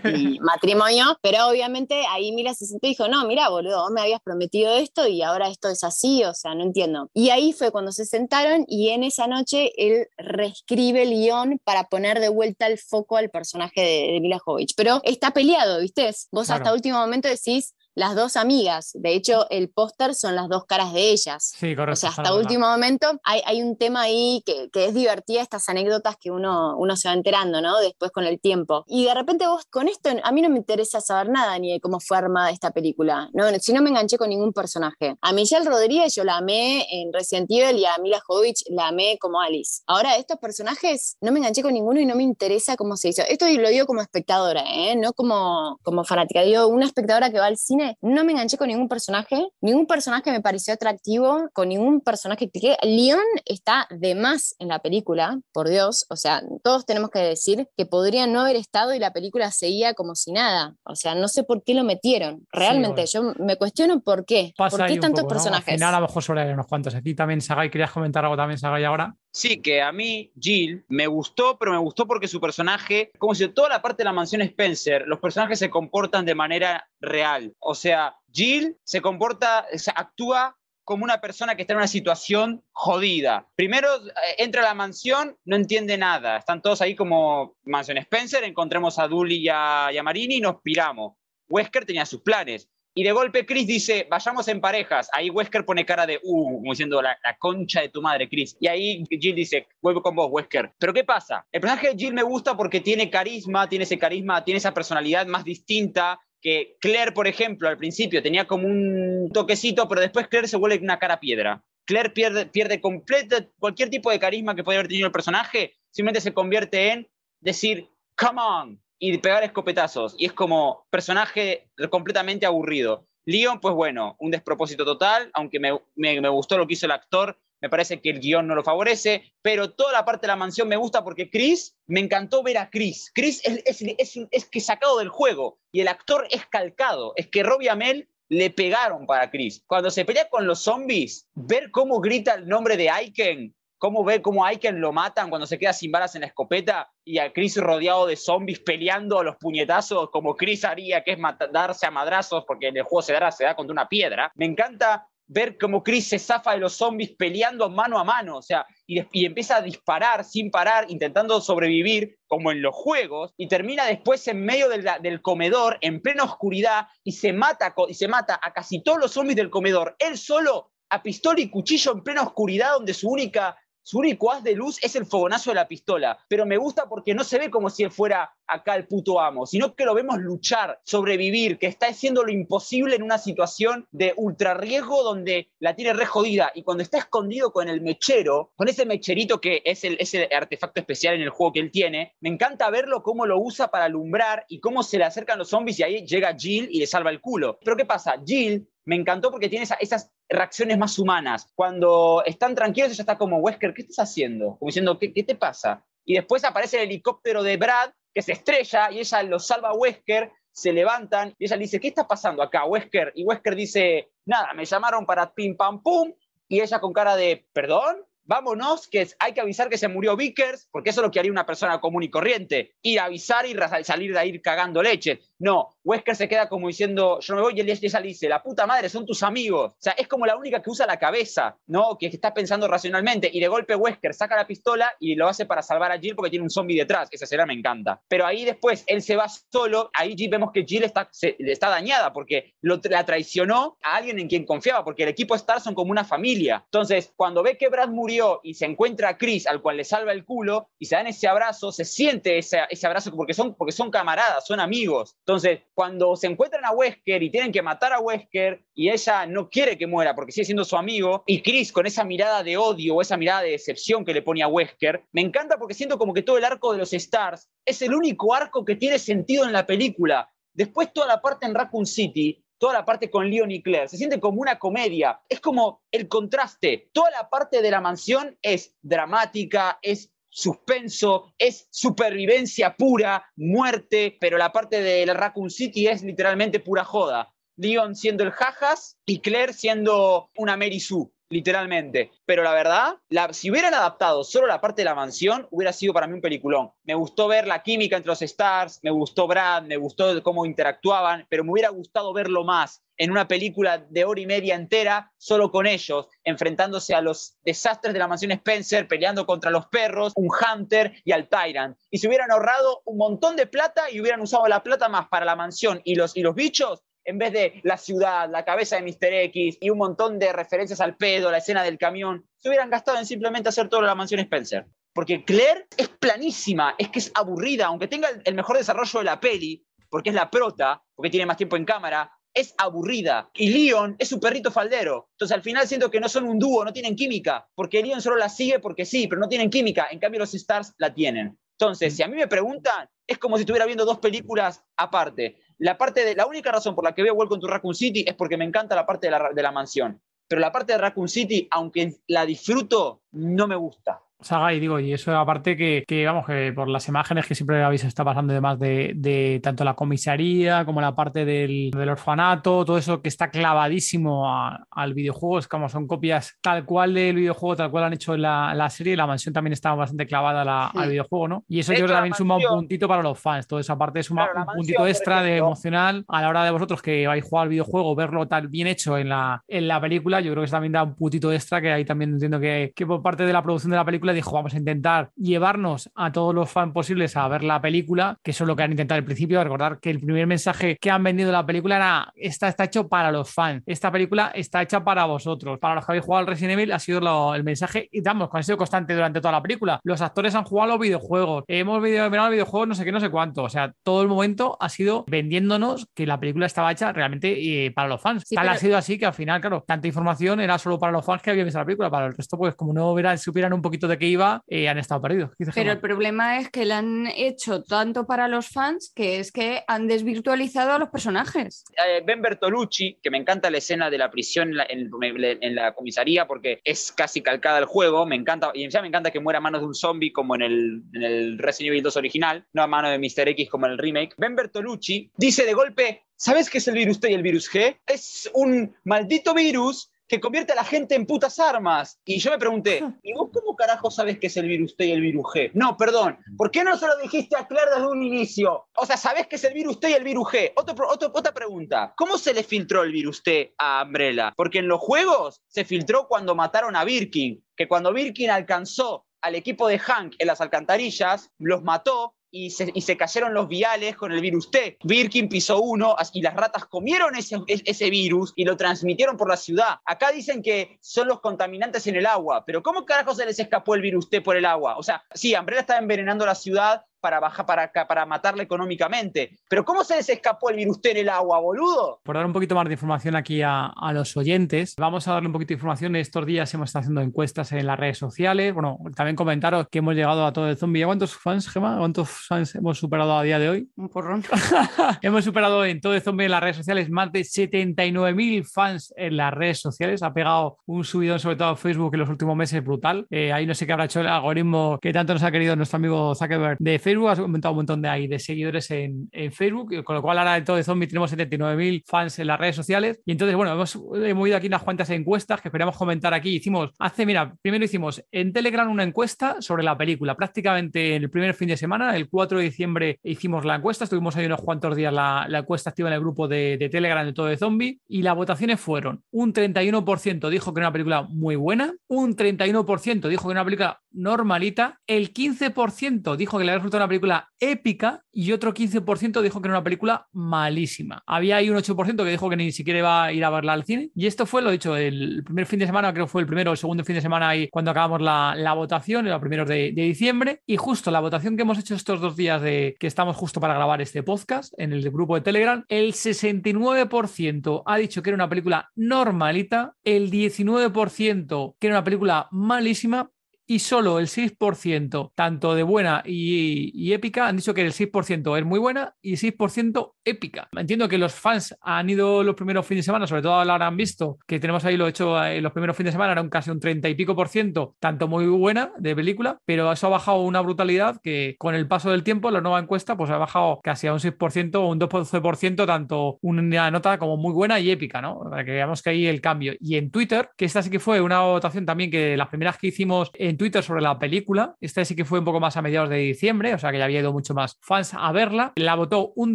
C: y, matrimonio, pero obviamente ahí Mila se sentó y dijo, no, mira, boludo, vos me habías prometido esto y ahora esto es así, o sea, no entiendo. Y ahí fue cuando se sentaron y en esa noche él reescribe el guion para poner de vuelta el foco al personaje de, Mila Jovovich. Pero está peleado, ¿viste? Vos hasta último momento decís, las dos amigas. De hecho, el póster son las dos caras de ellas.
E: Sí, correcto.
C: O sea, hasta último momento hay, hay, un tema ahí que, que, es divertida, estas anécdotas que uno, uno se va enterando, ¿no? Después con el tiempo. Y de repente vos con esto, a mí no me interesa saber nada ni de cómo fue armada esta película. No, si no me enganché con ningún personaje. A Michelle Rodríguez yo la amé en Resident Evil y a Mila Jovovich la amé como Alice. Ahora, estos personajes no me enganché con ninguno y no me interesa cómo se hizo. Esto lo digo como espectadora, ¿eh? No como, como fanática. Digo, una espectadora que va al cine no me enganché con ningún personaje, ningún personaje me pareció atractivo, con ningún personaje que León está de más en la película, por Dios, o sea, todos tenemos que decir que podría no haber estado y la película seguía como si nada, o sea, no sé por qué lo metieron, realmente, yo me cuestiono por qué, por qué tantos personajes.
E: Al final a lo mejor sobre unos cuantos, aquí también Sagai, ¿querías comentar algo también Sagai ahora?
B: Sí, que a mí Jill me gustó, pero me gustó porque su personaje, como si toda la parte de la mansión Spencer, los personajes se comportan de manera real. O sea, Jill se comporta, actúa como una persona que está en una situación jodida. Primero eh, entra a la mansión, no entiende nada. Están todos ahí como mansión Spencer, encontremos a Dully y a, y a Marini y nos piramos. Wesker tenía sus planes. Y de golpe Chris dice, vayamos en parejas. Ahí Wesker pone cara de, uh, como diciendo, la, concha de tu madre, Chris. Y ahí Jill dice, vuelvo con vos, Wesker. Pero ¿qué pasa? El personaje de Jill me gusta porque tiene carisma, tiene ese carisma, tiene esa personalidad más distinta, que Claire, por ejemplo, al principio tenía como un toquecito, pero después Claire se vuelve una cara piedra. Claire pierde, pierde completo cualquier tipo de carisma que puede haber tenido el personaje, simplemente se convierte en decir, come on, y pegar escopetazos. Y es como personaje completamente aburrido. Leon, pues bueno, un despropósito total, aunque me, me, gustó lo que hizo el actor, me parece que el guion no lo favorece, pero toda la parte de la mansión me gusta porque Chris, me encantó ver a Chris. Chris es, es, es, es que sacado del juego y el actor es calcado. Es que Robbie Amell le pegaron para Chris. Cuando se pelea con los zombies, ver cómo grita el nombre de Aiken cómo ve cómo Aiken lo matan cuando se queda sin balas en la escopeta y a Chris rodeado de zombies peleando a los puñetazos como Chris haría, que es darse a madrazos porque en el juego se da, se da contra una piedra. Me encanta ver cómo Chris se zafa de los zombies peleando mano a mano, o sea, y, empieza a disparar sin parar, intentando sobrevivir, como en los juegos, y termina después en medio del comedor, en plena oscuridad, y se, mata, y se mata a casi todos los zombies del comedor, él solo, a pistola y cuchillo en plena oscuridad, donde su única su único haz de luz es el fogonazo de la pistola, pero me gusta porque no se ve como si él fuera acá el puto amo, sino que lo vemos luchar, sobrevivir, que está haciendo lo imposible en una situación de ultra riesgo donde la tiene re jodida y cuando está escondido con el mechero, con ese mecherito que es el, ese artefacto especial en el juego que él tiene, me encanta verlo cómo lo usa para alumbrar y cómo se le acercan los zombies y ahí llega Jill y le salva el culo. Pero ¿qué pasa? Jill me encantó porque tiene esas reacciones más humanas. Cuando están tranquilos, ella está como, Wesker, ¿qué estás haciendo? Como diciendo, ¿qué, te pasa? Y después aparece el helicóptero de Brad, que se estrella, y ella lo salva a Wesker, se levantan, y ella le dice, ¿qué está pasando acá, Wesker? Y Wesker dice, nada, me llamaron para pim pam pum, y ella con cara de, ¿perdón? vámonos, que hay que avisar que se murió Vickers, porque eso es lo que haría una persona común y corriente, ir a avisar y salir de ahí cagando leche. No, Wesker se queda como diciendo, yo no me voy, y él ella dice, la puta madre, son tus amigos. O sea, es como la única que usa la cabeza, ¿no? Que está pensando racionalmente. Y de golpe Wesker saca la pistola y lo hace para salvar a Jill porque tiene un zombie detrás. Esa escena me encanta. Pero ahí después él se va solo, ahí vemos que Jill está, está dañada porque lo, la traicionó a alguien en quien confiaba, porque el equipo Star son como una familia. Entonces, cuando ve que Brad murió y se encuentra a Chris, al cual le salva el culo, y se dan ese abrazo, se siente ese, ese abrazo porque son, porque son camaradas, son amigos. Entonces, cuando se encuentran a Wesker y tienen que matar a Wesker y ella no quiere que muera porque sigue siendo su amigo, y Chris con esa mirada de odio o esa mirada de decepción que le pone a Wesker, me encanta porque siento como que todo el arco de los Stars es el único arco que tiene sentido en la película. Después toda la parte en Raccoon City toda la parte con Leon y Claire. Se siente como una comedia. Es como el contraste. Toda la parte de la mansión es dramática, es suspenso, es supervivencia pura, muerte, pero la parte de la Raccoon City es literalmente pura joda. Leon siendo el jajas y Claire siendo una Mary Sue literalmente. Pero la verdad, si hubieran adaptado solo la parte de la mansión, hubiera sido para mí un peliculón. Me gustó ver la química entre los stars, me gustó Brad, me gustó cómo interactuaban, pero me hubiera gustado verlo más en una película de hora y media entera solo con ellos, enfrentándose a los desastres de la mansión Spencer, peleando contra los perros, un Hunter y al Tyrant. Y se hubieran ahorrado un montón de plata y hubieran usado la plata más para la mansión y los, y los bichos en vez de la ciudad, la cabeza de Mr. X y un montón de referencias al pedo, la escena del camión, se hubieran gastado en simplemente hacer toda la mansión Spencer. Porque Claire es planísima, es que es aburrida, aunque tenga el mejor desarrollo de la peli, porque es la prota, porque tiene más tiempo en cámara, es aburrida. Y Leon es su perrito faldero. Entonces al final siento que no son un dúo, no tienen química, porque Leon solo la sigue porque sí, pero no tienen química. En cambio los Stars la tienen. Entonces, si a mí me preguntan, es como si estuviera viendo dos películas aparte. La, parte de, la única razón por la que veo Welcome to Raccoon City es porque me encanta la parte de la, de la mansión. Pero la parte de Raccoon City, aunque la disfruto, no me gusta
E: saga y digo, y eso aparte que, que, vamos, que por las imágenes que siempre habéis estado pasando además de, de tanto la comisaría como la parte del, del orfanato, todo eso que está clavadísimo al videojuego, es como son copias tal cual del videojuego, tal cual han hecho en la, la serie, la mansión también está bastante clavada al videojuego, ¿no? Y eso yo creo que también suma un puntito para los fans, toda esa parte suma un puntito extra de emocional a la hora de vosotros que vais a jugar al videojuego, verlo tal bien hecho en la, en la película, yo creo que eso también da un puntito extra que ahí también entiendo que, que por parte de la producción de la película dijo, vamos a intentar llevarnos a todos los fans posibles a ver la película, que eso es lo que han intentado al principio, recordar que el primer mensaje que han vendido la película era, esta está hecho para los fans, esta película está hecha para vosotros, para los que habéis jugado al Resident Evil ha sido el mensaje y damos, ha sido constante durante toda la película. Los actores han jugado los videojuegos, hemos mirado los videojuegos no sé qué, no sé cuánto, o sea, todo el momento ha sido vendiéndonos que la película estaba hecha realmente eh, para los fans. Tal ha sido así que al final, claro, tanta información era solo para los fans que habían visto la película, para el resto, pues como no supieran un poquito de qué iba, eh, han estado perdidos.
D: Pero el problema es que la han hecho tanto para los fans que es que han desvirtualizado a los personajes.
B: Eh, ben Bertolucci, que me encanta la escena de la prisión en la, comisaría porque es casi calcada al juego, me encanta, y ya me encanta que muera a manos de un zombie como en el, en el Resident Evil 2 original, no a mano de Mr. X como en el remake. Ben Bertolucci dice de golpe, ¿sabes qué es el virus T y el virus G? Es un maldito virus que convierte a la gente en putas armas. Y yo me pregunté, ¿y vos cómo carajo sabes que es el virus T y el virus G? No, perdón, ¿por qué no se lo dijiste a Claire desde un inicio? O sea, ¿sabés que es el virus T y el virus G? otra pregunta, ¿cómo se le filtró el virus T a Umbrella? Porque en los juegos se filtró cuando mataron a Birkin, que cuando Birkin alcanzó al equipo de Hank en las alcantarillas, los mató y se, cayeron los viales con el virus T. Birkin pisó uno y las ratas comieron ese, ese virus y lo transmitieron por la ciudad. Acá dicen que son los contaminantes en el agua, pero ¿cómo carajo se les escapó el virus T por el agua? O sea, sí, Umbrella está envenenando la ciudad para bajar para, para matarla económicamente. Pero ¿cómo se les escapó el virus T en el agua, boludo?
E: Por dar un poquito más de información aquí a, a, los oyentes, vamos a darle un poquito de información. Estos días hemos estado haciendo encuestas en las redes sociales. Bueno, también comentaros que hemos llegado a todo el zombie. ¿Cuántos fans, Gemma? ¿Cuántos fans hemos superado a día de hoy?
D: Un porrón.
E: hemos superado en todo el zombie en las redes sociales más de 79.000 fans en las redes sociales. Ha pegado un subidón, sobre todo a Facebook, en los últimos meses brutal. Eh, ahí no sé qué habrá hecho el algoritmo que tanto nos ha querido nuestro amigo Zuckerberg de Facebook Facebook, has aumentado un montón de, seguidores en, en Facebook, con lo cual ahora de todo de zombie tenemos 79.000 fans en las redes sociales. Y entonces, bueno, hemos movido aquí unas cuantas encuestas que esperamos comentar aquí. Hicimos, hace, mira, primero hicimos en Telegram una encuesta sobre la película, prácticamente en el primer fin de semana, el 4 de diciembre hicimos la encuesta, estuvimos ahí unos cuantos días la, la encuesta activa en el grupo de, de Telegram de todo de zombie y las votaciones fueron un 31% dijo que era una película muy buena, un 31% dijo que era una película normalita, el 15% dijo que le había resultado una película épica y otro 15% dijo que era una película malísima. Había ahí un 8% que dijo que ni siquiera iba a ir a verla al cine. Y esto fue lo dicho el primer fin de semana, creo que fue el primero o el segundo fin de semana ahí cuando acabamos la, la votación, los primeros de, de, diciembre. Y justo la votación que hemos hecho estos dos días de que estamos justo para grabar este podcast en el grupo de Telegram, el 69% ha dicho que era una película normalita, el 19% que era una película malísima y solo el 6%, tanto de buena y, y, épica, han dicho que el 6% es muy buena y 6% épica. Entiendo que los fans han ido los primeros fines de semana, sobre todo ahora han visto que tenemos ahí lo hecho en los primeros fines de semana, era un casi un 30 y pico por ciento, tanto muy buena de película, pero eso ha bajado una brutalidad que con el paso del tiempo, la nueva encuesta, pues ha bajado casi a un 6% o un 12%, tanto una nota como muy buena y épica, ¿no? Para que veamos que ahí el cambio. Y en Twitter, que esta sí que fue una votación también que las primeras que hicimos en Twitter sobre la película. Esta sí que fue un poco más a mediados de diciembre, o sea que ya había ido mucho más fans a verla. La votó un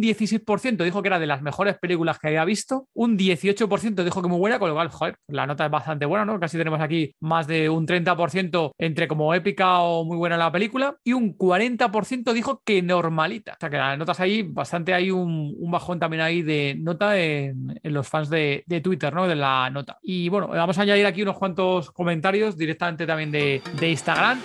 E: 16%, dijo que era de las mejores películas que había visto. Un 18% dijo que muy buena, con lo cual, joder, la nota es bastante buena, ¿no? Casi tenemos aquí más de un 30% entre como épica o muy buena la película. Y un 40% dijo que normalita. O sea que las notas ahí, bastante hay un, bajón también ahí de nota en, los fans de, de, Twitter, ¿no? De la nota. Y bueno, vamos a añadir aquí unos cuantos comentarios directamente también de, de Instagram.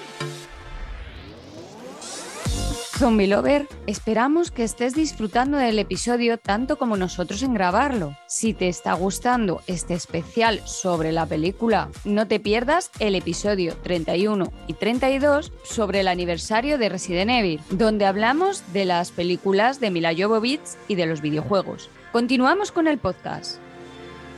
D: Zombie Lover, esperamos que estés disfrutando del episodio tanto como nosotros en grabarlo. Si te está gustando este especial sobre la película, no te pierdas el episodio 31 y 32 sobre el aniversario de Resident Evil, donde hablamos de las películas de Mila Jovovich y de los videojuegos. Continuamos con el podcast.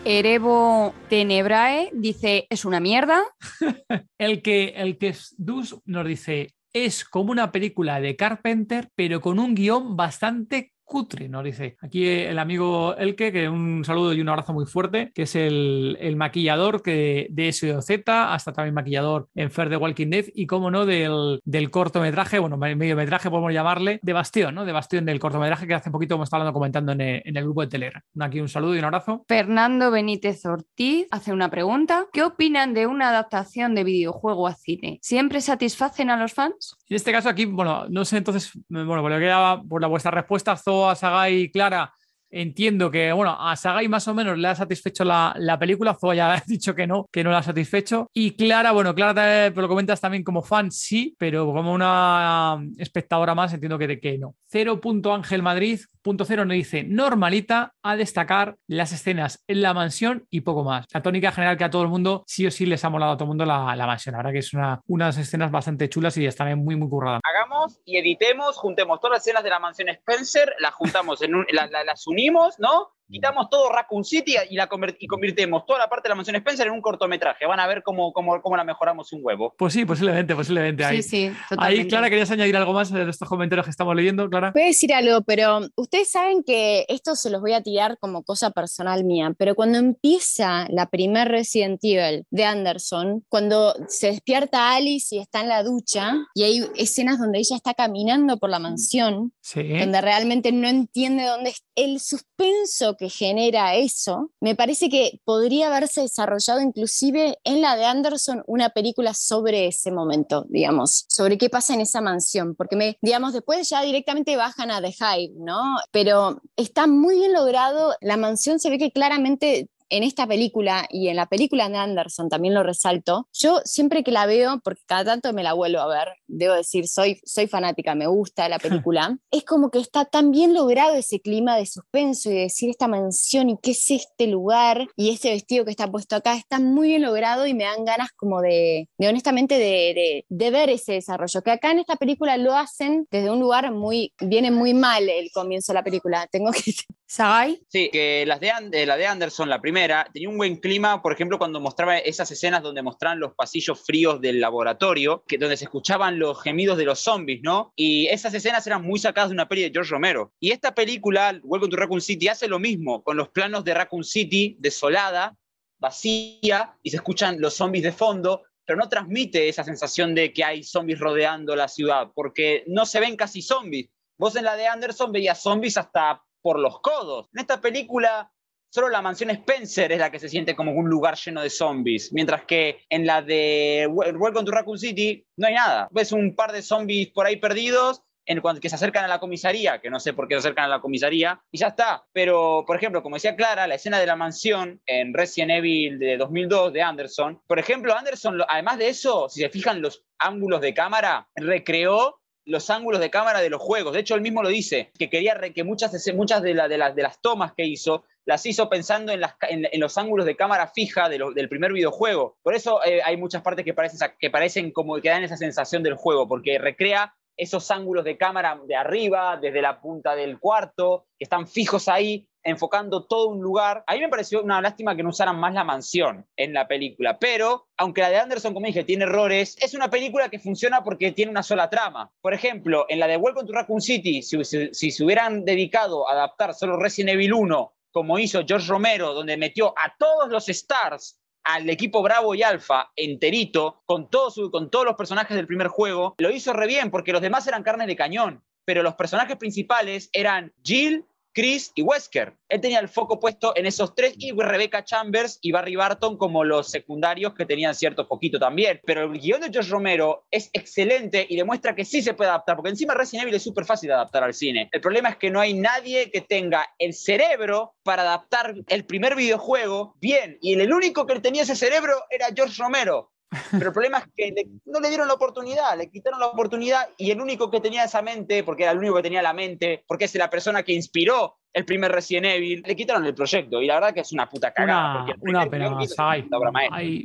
D: Erebo Tenebrae dice, es una mierda.
E: el que, el que Dus nos dice, es como una película de Carpenter, pero con un guion bastante cutre, nos dice. Aquí el amigo Elke, que un saludo y un abrazo muy fuerte, que es el, el maquillador que de SOZ, hasta también maquillador en Fair de Walking Dead, y como no, del, del cortometraje, bueno, mediometraje podemos llamarle, de Bastión, ¿no? De Bastión del cortometraje que hace poquito hemos estado hablando, comentando en el, en el grupo de Telegram. Aquí un saludo y un abrazo.
D: Fernando Benítez Ortiz hace una pregunta. ¿Qué opinan de una adaptación de videojuego a cine? ¿Siempre satisfacen a los fans?
E: En este caso aquí, bueno, no sé entonces, bueno, por lo que daba por la vuestra respuesta, Zo, a Sagai y Clara, entiendo que, bueno, a Sagai más o menos le ha satisfecho la, la película, Zoa ya ha dicho que no, que no la ha satisfecho. Y Clara, bueno, Clara te, lo comentas también como fan, sí, pero como una espectadora más, entiendo que, que no. 0. Ángel Madrid, punto cero nos dice normalita a destacar las escenas en la mansión y poco más. La tónica general que a todo el mundo, sí o sí les ha molado a todo el mundo la, la mansión. La verdad que es una, unas escenas bastante chulas y están muy, muy curradas.
B: Hagamos y editemos, juntemos todas las escenas de la mansión Spencer, las juntamos en un, la, la, las unimos, ¿no? Quitamos todo Raccoon City y, la y convirtemos toda la parte de la mansión Spencer en un cortometraje. Van a ver cómo, cómo, cómo la mejoramos un huevo.
E: Pues sí, posiblemente, posiblemente. Ahí,
D: Sí, sí,
E: ahí, Clara, ¿querías añadir algo más de estos comentarios que estamos leyendo, Clara?
C: Voy a decir algo, pero ustedes saben que esto se los voy a tirar como cosa personal mía, pero cuando empieza la primer Resident Evil de Anderson, cuando se despierta Alice y está en la ducha, y hay escenas donde ella está caminando por la mansión,
E: Sí.
C: donde realmente no entiende dónde es el suspenso que genera eso, me parece que podría haberse desarrollado inclusive en la de Anderson una película sobre ese momento, digamos, sobre qué pasa en esa mansión, porque me, digamos, después ya directamente bajan a The Hive, ¿no? Pero está muy bien logrado, la mansión se ve que claramente en esta película y en la película de Anderson también lo resalto, yo siempre que la veo, porque cada tanto me la vuelvo a ver, debo decir, soy, soy fanática, me gusta la película, es como que está tan bien logrado ese clima de suspenso y de decir esta mansión y qué es este lugar y este vestido que está puesto acá, está muy bien logrado y me dan ganas como de, de honestamente, de, de, de ver ese desarrollo, que acá en esta película lo hacen desde un lugar muy, viene muy mal el comienzo de la película, tengo que...
D: ¿Sagai?
B: Sí, que las de, And la de Anderson, la primera, primera, tenía un buen clima, por ejemplo, cuando mostraba esas escenas donde mostraban los pasillos fríos del laboratorio, que, donde se escuchaban los gemidos de los zombies, ¿no? Y esas escenas eran muy sacadas de una peli de George Romero. Y esta película, Welcome to Raccoon City, hace lo mismo, con los planos de Raccoon City desolada, vacía, y se escuchan los zombies de fondo, pero no transmite esa sensación de que hay zombies rodeando la ciudad, porque no se ven casi zombies. Vos en la de Anderson veías zombies hasta por los codos. En esta película solo la mansión Spencer es la que se siente como un lugar lleno de zombies, mientras que en la de Welcome to Raccoon City no hay nada. Ves un par de zombies por ahí perdidos en cuanto que se acercan a la comisaría, que no sé por qué se acercan a la comisaría, y ya está. Pero, por ejemplo, como decía Clara, la escena de la mansión en Resident Evil de 2002 de Anderson, por ejemplo, Anderson, además de eso, si se fijan los ángulos de cámara, recreó los ángulos de cámara de los juegos. De hecho, él mismo lo dice, que quería que muchas, de, de, de las tomas que hizo las hizo pensando en, las, en, los ángulos de cámara fija del primer videojuego. Por eso eh, hay muchas partes que parecen, que parecen como que dan esa sensación del juego, porque recrea esos ángulos de cámara de arriba, desde la punta del cuarto, que están fijos ahí, enfocando todo un lugar. A mí me pareció una lástima que no usaran más la mansión en la película, pero aunque la de Anderson, como dije, tiene errores, es una película que funciona porque tiene una sola trama. Por ejemplo, en la de Welcome to Raccoon City, si, se hubieran dedicado a adaptar solo Resident Evil 1, como hizo George Romero, donde metió a todos los stars al equipo Bravo y Alfa enterito, con, con todos los personajes del primer juego, lo hizo re bien porque los demás eran carne de cañón, pero los personajes principales eran Jill, Chris y Wesker. Él tenía el foco puesto en esos tres y Rebecca Chambers y Barry Barton como los secundarios que tenían cierto poquito también. Pero el guion de George Romero es excelente y demuestra que sí se puede adaptar, porque encima Resident Evil es súper fácil de adaptar al cine. El problema es que no hay nadie que tenga el cerebro para adaptar el primer videojuego bien. Y el único que tenía ese cerebro era George Romero. Pero el problema es que no le dieron la oportunidad, le quitaron la oportunidad y el único que tenía esa mente, porque era el único que tenía la mente, porque es la persona que inspiró el primer Resident Evil, le quitaron el proyecto y la verdad que es una puta cagada.
E: Una, pena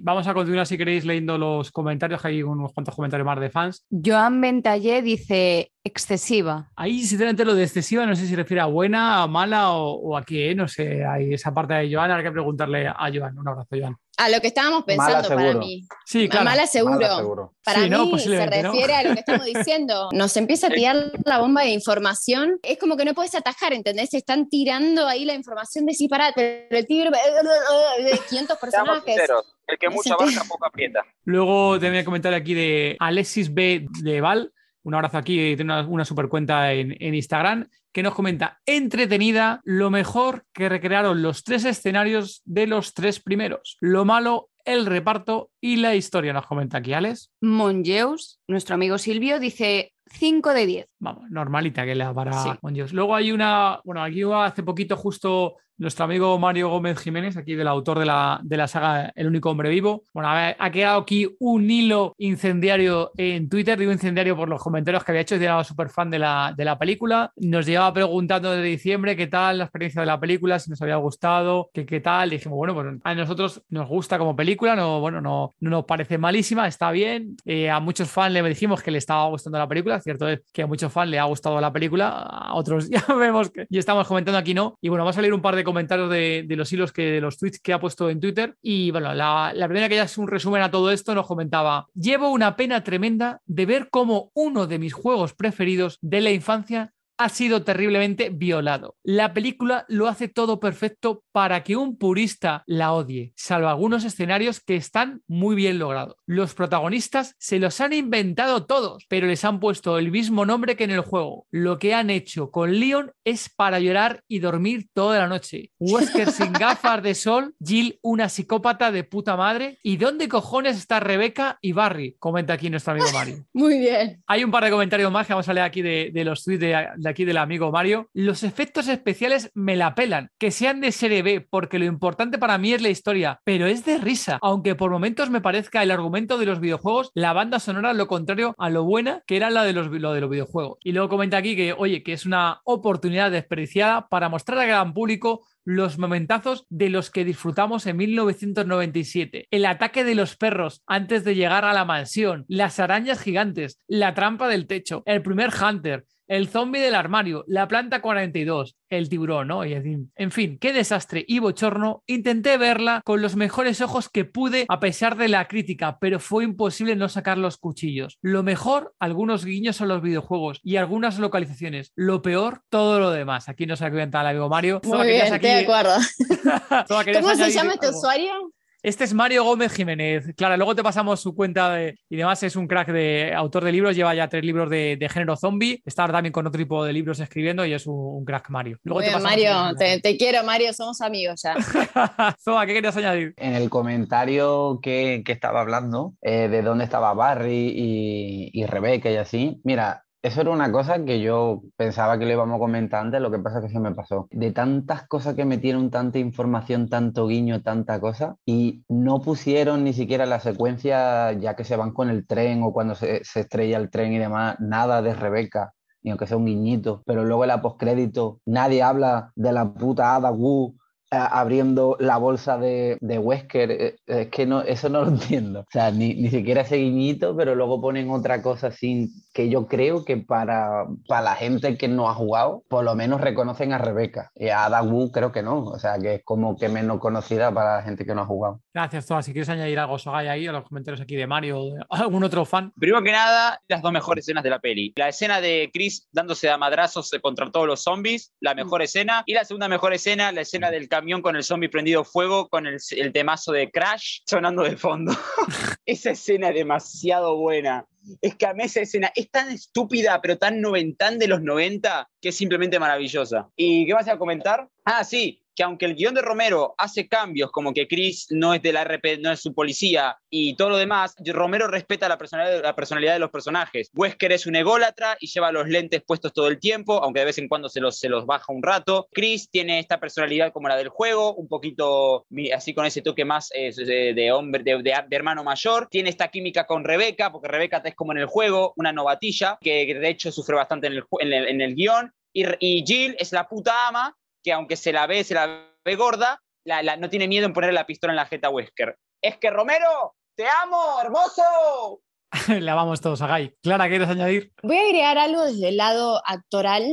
E: vamos a continuar si queréis leyendo los comentarios, hay unos cuantos comentarios más de fans.
D: Joan Ventallé dice excesiva.
E: Ahí sinceramente lo de excesiva no sé si refiere a buena, a mala o, a qué, no sé, hay esa parte de Joan, hay que preguntarle a Joan. Un abrazo, Joan.
C: A lo que estábamos pensando para mí.
E: Sí, claro.
C: Mala seguro. Para mí se refiere a lo que estamos diciendo. Nos empieza a tirar la bomba de información. Es como que no puedes atajar, ¿entendés? están tirando ahí la información de sí, para, pero el tigre de 500 personajes.
B: El que mucha baja, poco aprieta.
E: Luego te voy a comentar aquí de Alexis B. de Val. Un abrazo aquí, tiene una, super cuenta en, en Instagram que nos comenta, entretenida, lo mejor que recrearon los tres escenarios de los tres primeros. Lo malo, el reparto y la historia, nos comenta aquí Alex.
D: Mongeus, nuestro amigo Silvio, dice 5 de 10.
E: Vamos, normalita que le da para Mongeus. Luego hay una, bueno, aquí hace poquito justo nuestro amigo Mario Gómez Jiménez, aquí del autor de la, de la saga El único hombre vivo. Bueno, ha quedado aquí un hilo incendiario en Twitter, digo incendiario por los comentarios que había hecho, era súper fan de la, de la película. Nos llevaba preguntando desde diciembre qué tal la experiencia de la película, si nos había gustado, qué, qué tal. dijimos, bueno, pues a nosotros nos gusta como película, no, bueno, no, no nos parece malísima, está bien. Eh, a muchos fans le dijimos que le estaba gustando la película, cierto es que a muchos fans le ha gustado la película, a otros ya vemos que y estamos comentando aquí no. Y bueno, va a salir un par de comentarios de, los hilos que de los tweets que ha puesto en Twitter. Y bueno, la, la primera que ya es un resumen a todo esto nos comentaba: Llevo una pena tremenda de ver cómo uno de mis juegos preferidos de la infancia ha sido terriblemente violado. La película lo hace todo perfecto para que un purista la odie, salvo algunos escenarios que están muy bien logrados. Los protagonistas se los han inventado todos, pero les han puesto el mismo nombre que en el juego. Lo que han hecho con Leon es para llorar y dormir toda la noche. Wesker sin gafas de sol, Jill una psicópata de puta madre. ¿Y dónde cojones está Rebeca y Barry? Comenta aquí nuestro amigo Mario.
C: Muy bien.
E: Hay un par de comentarios más que vamos a leer aquí de, los tweets de aquí del amigo Mario. Los efectos especiales me la pelan. Que sean de serie B, porque lo importante para mí es la historia, pero es de risa. Aunque por momentos me parezca el argumento de los videojuegos, la banda sonora lo contrario a lo buena que era la de los, lo de los videojuegos. Y luego comenta aquí que, oye, que es una oportunidad desperdiciada para mostrar al gran público los momentazos de los que disfrutamos en 1997. El ataque de los perros antes de llegar a la mansión, las arañas gigantes, la trampa del techo, el primer Hunter, el zombie del armario, la planta 42, el tiburón, ¿no? Y en fin, qué desastre y bochorno. Intenté verla con los mejores ojos que pude a pesar de la crítica, pero fue imposible no sacar los cuchillos. Lo mejor, algunos guiños a los videojuegos y algunas localizaciones. Lo peor, todo lo demás. Aquí no se ha el amigo Mario.
C: Muy bien, estoy de acuerdo. ¿Cómo se llama este usuario?
E: Este es Mario Gómez Jiménez. Claro, luego te pasamos su cuenta y demás es un crack de autor de libros, lleva ya tres libros de, género zombie, está también con otro tipo de libros escribiendo y es un, crack Mario.
C: Mario, te, quiero Mario, somos amigos ya.
E: ¿qué querías añadir?
A: En el comentario que, estaba hablando eh, de dónde estaba Barry y, y Rebeca y así, mira, eso era una cosa que yo pensaba que lo íbamos a comentar antes, lo que pasa es que se me pasó. De tantas cosas que metieron, tanta información, tanto guiño, tanta cosa, y no pusieron ni siquiera la secuencia ya que se van con el tren o cuando se, estrella el tren y demás, nada de Rebeca ni aunque sea un guiñito, pero luego en la postcrédito nadie habla de la puta Ada Wu abriendo la bolsa de, de Wesker. Eh, es que no, eso no lo entiendo. O sea, ni, ni, siquiera ese guiñito, pero luego ponen otra cosa sin que yo creo que para, para la gente que no ha jugado, por lo menos reconocen a Rebeca. Y a Ada Wu creo que no. O sea, que es como que menos conocida para la gente que no ha jugado.
E: Gracias, Toa. Si quieres añadir algo, Sogay, ahí, a los comentarios aquí de Mario o de algún otro fan.
B: Primero que nada, las dos mejores escenas de la peli. La escena de Chris dándose a madrazos contra todos los zombies, la mejor escena. Y la segunda mejor escena, la escena del camión con el zombie prendido fuego, con el, temazo de Crash sonando de fondo. esa escena es demasiado buena. Es que a mí esa escena es tan estúpida, pero tan noventán de los 90, que es simplemente maravillosa. ¿Y qué vas a comentar? Ah, sí, que aunque el guion de Romero hace cambios, como que Chris no es de la no es su policía y todo lo demás, Romero respeta la personalidad, de los personajes. Wesker es un ególatra y lleva los lentes puestos todo el tiempo, aunque de vez en cuando se los, se los baja un rato. Chris tiene esta personalidad como la del juego, un poquito así con ese toque más de, hombre, de, hermano mayor. Tiene esta química con Rebeca, porque Rebeca es como en el juego, una novatilla, que de hecho sufre bastante en el, en el, guion. Y, y Jill es la puta ama que aunque se la ve, se la ve gorda, la, no tiene miedo en poner la pistola en la jeta Wesker. Es que Romero, te amo, hermoso.
E: la vamos todos a Guy. Clara, ¿quieres añadir?
C: Voy a agregar algo desde el lado actoral,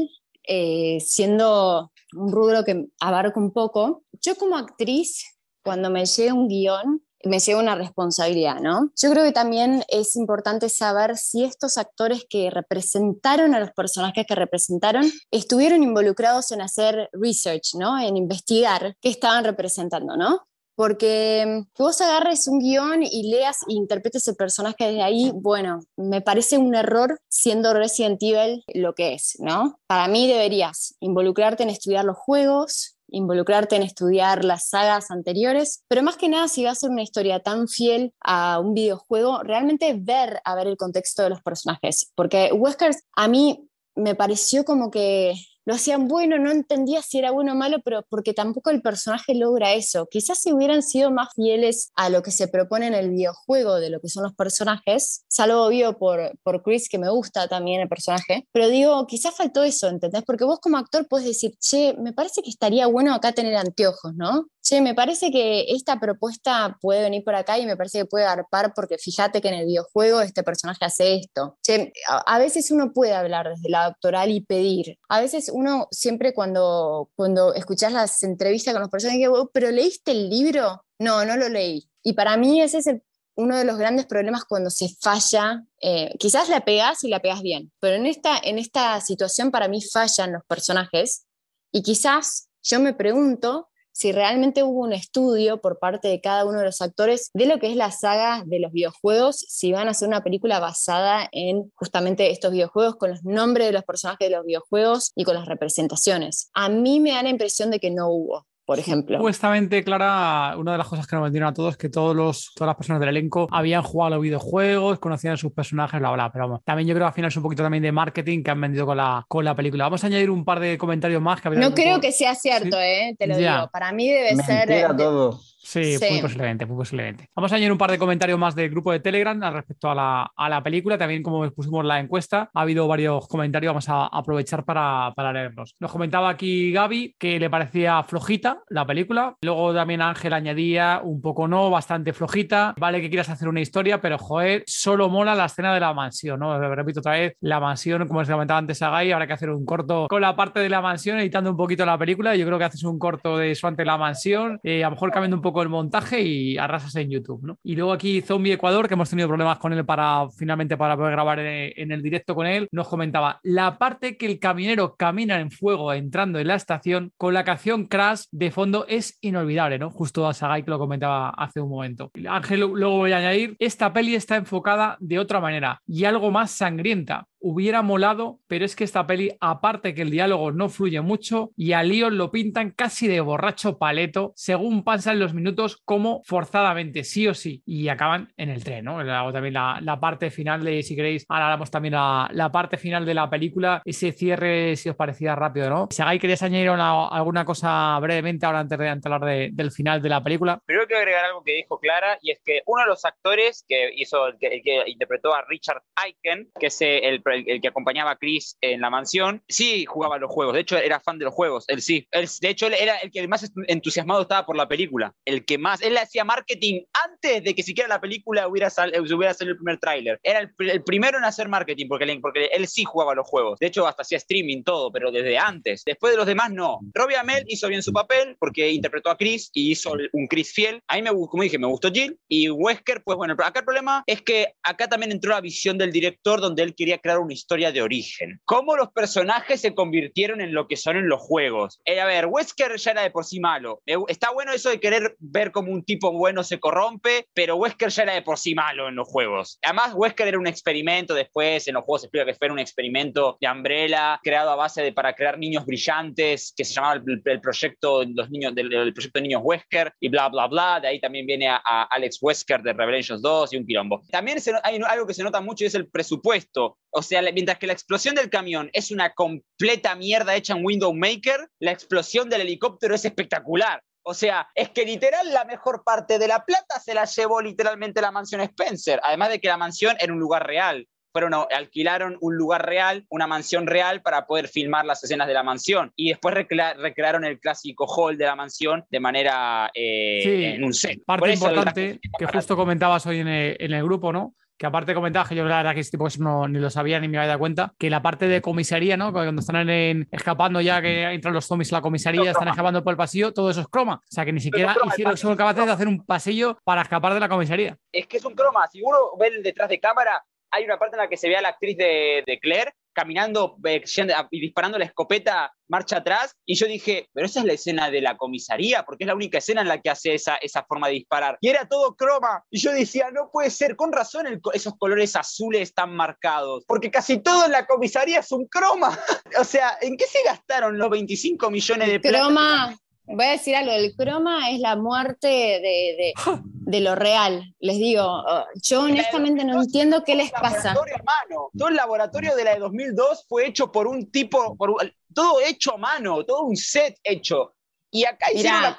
C: eh, siendo un rubro que abarco un poco. Yo como actriz, cuando me llega un guion, me lleva una responsabilidad, ¿no? Yo creo que también es importante saber si estos actores que representaron a los personajes que representaron estuvieron involucrados en hacer research, ¿no? En investigar qué estaban representando, ¿no? Porque mm, que vos agarres un guion y leas e interpretes el personaje desde ahí, bueno, me parece un error siendo Resident Evil lo que es, ¿no? Para mí deberías involucrarte en estudiar los juegos, involucrarte en estudiar las sagas anteriores, pero más que nada si va a ser una historia tan fiel a un videojuego, realmente ver a ver el contexto de los personajes, porque Weskers a mí me pareció como que lo hacían bueno, no entendía si era bueno o malo, pero porque tampoco el personaje logra eso. Quizás si hubieran sido más fieles a lo que se propone en el videojuego de lo que son los personajes, salvo obvio por, por Chris, que me gusta también el personaje, pero digo, quizás faltó eso, ¿entendés? Porque vos como actor puedes decir, che, me parece que estaría bueno acá tener anteojos, ¿no? Che, me parece que esta propuesta puede venir por acá y me parece que puede arpar porque fíjate que en el videojuego este personaje hace esto. Che, a, veces uno puede hablar desde la doctoral y pedir. A veces uno siempre cuando, cuando escuchas las entrevistas con los personajes, oh, pero ¿leíste el libro? No, no lo leí. Y para mí ese es uno de los grandes problemas cuando se falla. Eh, quizás la pegas y la pegas bien, pero en esta, en esta situación para mí fallan los personajes y quizás yo me pregunto si realmente hubo un estudio por parte de cada uno de los actores de lo que es la saga de los videojuegos, si van a hacer una película basada en justamente estos videojuegos, con los nombres de los personajes de los videojuegos y con las representaciones. A mí me da la impresión de que no hubo por ejemplo.
E: Supuestamente, Clara, una de las cosas que nos vendieron a todos es que todos los, todas las personas del elenco habían jugado los videojuegos, conocían sus personajes, bla, bla. Pero también yo creo que al final es un poquito también de marketing que han vendido con la, con la película. Vamos a añadir un par de comentarios más. Que
C: no creo que sea cierto, eh, te lo digo. Para mí debe ser.
A: todo.
E: Sí,
C: Sí.
E: muy posiblemente, muy posiblemente. Vamos a añadir un par de comentarios más del grupo de Telegram al respecto a la, a la película. También, como pusimos la encuesta, ha habido varios comentarios. Vamos a aprovechar para, para leerlos. Nos comentaba aquí Gaby que le parecía flojita la película. Luego también Ángel añadía un poco no, bastante flojita. Vale que quieras hacer una historia, pero joder, solo mola la escena de la mansión, ¿no? Repito otra vez, la mansión, como se comentaba antes a Guy, habrá que hacer un corto con la parte de la mansión, editando un poquito la película. Yo creo que haces un corto de eso ante la mansión, eh, a lo mejor cambiando un poco el montaje y arrasas en YouTube, ¿no? Y luego aquí Zombie Ecuador, que hemos tenido problemas con él para finalmente para poder grabar en, el directo con él, nos comentaba la parte que el camionero camina en fuego entrando en la estación con la canción Crash de fondo es inolvidable, ¿no? Justo a Sagai que lo comentaba hace un momento. Ángel, luego voy a añadir, esta peli está enfocada de otra manera y algo más sangrienta. Hubiera molado, pero es que esta peli, aparte que el diálogo no fluye mucho y a Leon lo pintan casi de borracho paleto, según pasan los minutos, como forzadamente, sí o sí, y acaban en el tren, ¿no? Luego también la, parte final de, si queréis, ahora hablamos también la, parte final de la película, ese cierre, si os parecía rápido, ¿no? Sagai, ¿querías añadir una- alguna cosa brevemente ahora antes de, hablar de- del final de la película?
B: Primero quiero agregar algo que dijo Clara, y es que uno de los actores que hizo, que, interpretó a Richard Aiken, que es el, el- el que acompañaba a Chris en la mansión, sí jugaba los juegos. De hecho, era fan de los juegos. Él sí. Él, de hecho, él era el que más entusiasmado estaba por la película. El que más. Él hacía marketing antes de que siquiera la película hubiera, sal- eh, hubiera salido el primer tráiler. Era el, el primero en hacer marketing, porque, le- porque él sí jugaba los juegos. De hecho, hasta hacía streaming, todo, pero desde antes. Después de los demás, no. Robbie Amell hizo bien su papel porque interpretó a Chris y hizo un Chris fiel. A mí, me, como dije, me gustó Jill. Y Wesker, pues bueno, acá el problema es que acá también entró la visión del director donde él quería crear una historia de origen. Cómo los personajes se convirtieron en lo que son en los juegos. Eh, a ver, Wesker ya era de por sí malo. Gu- está bueno eso de querer ver como un tipo bueno se corrompe, pero Wesker ya era de por sí malo en los juegos. Además, Wesker era un experimento después, en los juegos se explica que fue un experimento de Umbrella creado a base de para crear niños brillantes, que se llamaba el, el proyecto, los niños, del, el proyecto de niños Wesker y bla, bla, bla. De ahí también viene a, a Alex Wesker de Revelations 2 y un quilombo. También se hay algo que se nota mucho y es el presupuesto. O sea, mientras que la explosión del camión es una completa mierda hecha en Window Maker, la explosión del helicóptero es espectacular. O sea, es que literal la mejor parte de la plata se la llevó literalmente la mansión Spencer. Además de que la mansión era un lugar real. Fueron, alquilaron un lugar real, una mansión real para poder filmar las escenas de la mansión. Y después recrea- recrearon el clásico hall de la mansión de manera eh,
E: Sí,
B: en un set.
E: Parte
B: eso
E: importante que justo comentabas hoy en el, en el grupo, ¿no? Que aparte comentabas que yo la verdad que este tipo eso no, ni lo sabía ni me había dado cuenta, que la parte de comisaría, ¿no? Cuando están en- escapando ya que entran los zombies a la comisaría, están escapando por el pasillo, todo eso es croma. O sea que ni siquiera
B: croma,
E: hicieron, son capaces de hacer un pasillo para escapar de la comisaría.
B: es que es un croma. Si uno ve detrás de cámara, hay una parte en la que se ve a la actriz de, de Claire caminando eh, y disparando la escopeta marcha atrás. Y yo dije, pero esa es la escena de la comisaría, porque es la única escena en la que hace esa, esa forma de disparar. Y era todo croma. Y yo decía, no puede ser, con razón el esos colores azules tan marcados, porque casi todo en la comisaría es un croma. o sea, ¿en qué se gastaron los 25 millones de plata?
C: Croma, voy a decir algo, el croma es la muerte de, de- de lo real. Les digo, uh, yo honestamente no entiendo qué les pasa.
B: Mano. Todo el laboratorio de la de 2002 fue hecho por un tipo, por todo hecho a mano, todo un set hecho. Y acá hicieron
C: Mirá.
B: la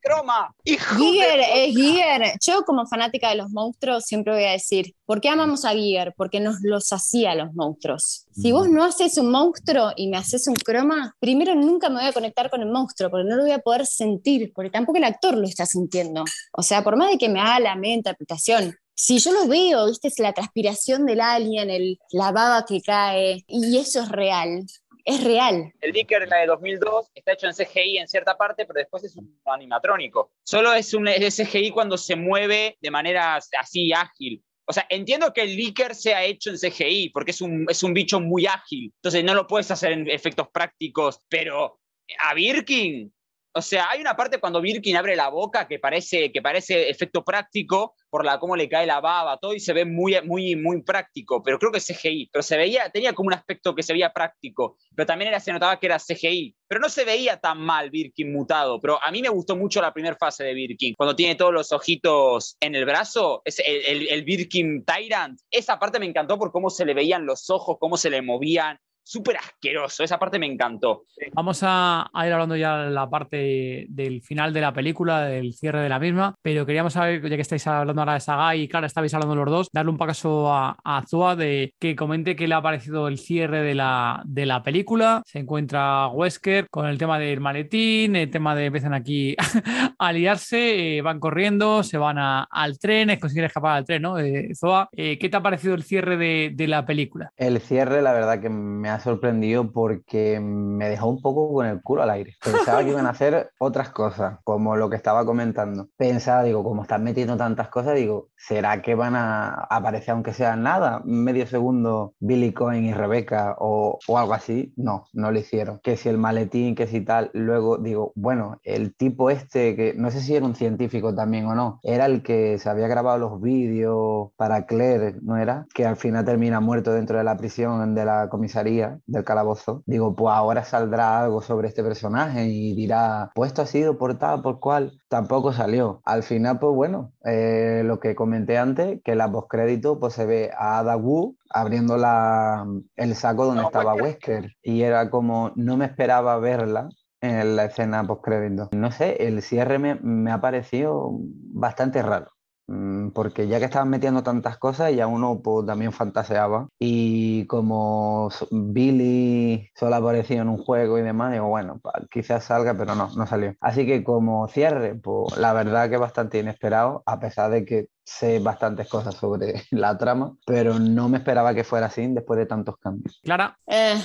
B: croma. Hijo
C: Giger es Giger. Yo como fanática de los monstruos siempre voy a decir, ¿por qué amamos a Giger? Porque nos los hacía los monstruos. Si vos no haces un monstruo y me haces un croma, primero nunca me voy a conectar con el monstruo porque no lo voy a poder sentir, porque tampoco el actor lo está sintiendo. O sea, por más de que me haga la media interpretación, si yo lo veo, viste, es la transpiración del alien, el, la baba que cae, y eso es real. Es real.
B: El Dicker, la de 2002, está hecho en CGI en cierta parte, pero después es un animatrónico. Solo es un CGI cuando se mueve de manera así ágil. O sea, entiendo que el Licker sea hecho en CGI, porque es un, es un bicho muy ágil. Entonces no lo puedes hacer en efectos prácticos, pero a Birkin, o sea, hay una parte cuando Birkin abre la boca que parece, que parece efecto práctico por la cómo le cae la baba, todo, y se ve muy, muy, muy práctico, pero creo que es CGI. Pero se veía, tenía como un aspecto que se veía práctico, pero también era, se notaba que era CGI. Pero no se veía tan mal Birkin mutado, pero a mí me gustó mucho la primera fase de Birkin, cuando tiene todos los ojitos en el brazo, es el, el, el Birkin Tyrant, esa parte me encantó por cómo se le veían los ojos, cómo se le movían, súper asqueroso. Esa parte me encantó.
E: Vamos a, a ir hablando ya de la parte del final de la película, del cierre de la misma, pero queríamos saber, ya que estáis hablando ahora de Saga y Clara, estabais hablando los dos, darle un paso a, a de que comente qué le ha parecido el cierre de la, de la película. Se encuentra Wesker con el tema del maletín, el tema de empiezan aquí a liarse, eh, van corriendo, se van a- al tren, consiguen escapar al tren, ¿no? Eh, Zoa, eh, ¿qué te ha parecido el cierre de, de la película?
A: El cierre, la verdad que me ha sorprendido porque me dejó un poco con el culo al aire. Pensaba que iban a hacer otras cosas, como lo que estaba comentando. Pensaba, digo, como están metiendo tantas cosas, digo, ¿será que van a aparecer aunque sea nada? Medio segundo Billy Cohen y Rebeca o, o algo así. No, no lo hicieron. Que si el maletín, que si tal. Luego digo, bueno, el tipo este, que no sé si era un científico también o no, era el que se había grabado los vídeos para Claire, ¿no era? Que al final termina muerto dentro de la prisión, de la comisaría, del calabozo. Digo, pues ahora saldrá algo sobre este personaje y dirá, pues esto ha sido por tal, por cual. Tampoco salió. Al final, pues bueno, eh, lo que comenté antes, que la postcrédito, pues se ve a Ada Wu abriendo la, el saco donde estaba Wesker. Y era como, no me esperaba verla en la escena postcrédito. No sé, el cierre me, me ha parecido bastante raro. Mm, Porque ya que estaban metiendo tantas cosas, ya uno pues, también fantaseaba. Y como Billy solo apareció en un juego y demás, digo, bueno, quizás salga, pero no, no salió. Así que como cierre, pues la verdad que bastante inesperado, a pesar de que sé bastantes cosas sobre la trama, pero no me esperaba que fuera así después de tantos cambios.
E: Clara,
C: Eh,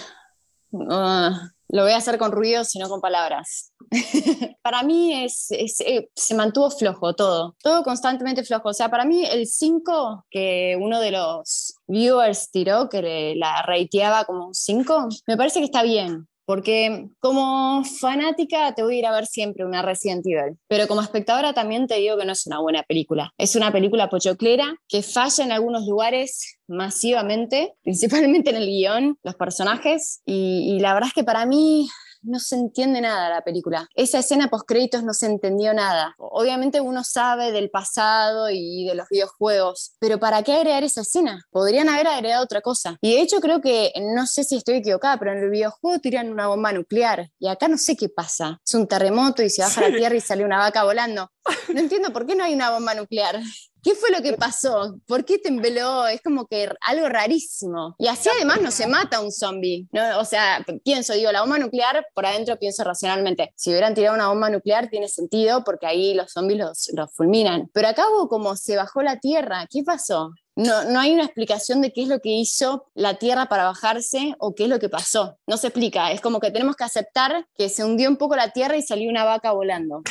C: ah, lo voy a hacer con ruidos y no con palabras. para mí es, es- eh, se mantuvo flojo todo, todo constantemente flojo. O sea, para mí el 5 que uno de los viewers tiró, que la rateaba como un 5, me parece que está bien. Porque como fanática te voy a ir a ver siempre una Resident Evil, pero como espectadora también te digo que no es una buena película. Es una película pochoclera que falla en algunos lugares masivamente, principalmente en el guion, los personajes, y, y la verdad es que para mí no se entiende nada la película. Esa escena post créditos no se entendió nada. Obviamente uno sabe del pasado y de los videojuegos, pero ¿para qué agregar esa escena? Podrían haber agregado otra cosa. Y de hecho creo que, no sé si estoy equivocada, pero en el videojuego tiran una bomba nuclear y acá no sé qué pasa. Es un terremoto y se baja la tierra y sale una vaca volando. No entiendo por qué no hay una bomba nuclear. ¿Qué fue lo que pasó? ¿Por qué tembló? Es como que algo rarísimo. Y así además no se mata un zombie. ¿no? O sea, pienso, digo, la bomba nuclear, por adentro pienso racionalmente. Si hubieran tirado una bomba nuclear tiene sentido porque ahí los zombies los, los fulminan. Pero acá hubo como se bajó la tierra. ¿Qué pasó? No, no hay una explicación de qué es lo que hizo la Tierra para bajarse o qué es lo que pasó. No se explica. Es como que tenemos que aceptar que se hundió un poco la Tierra y salió una vaca volando.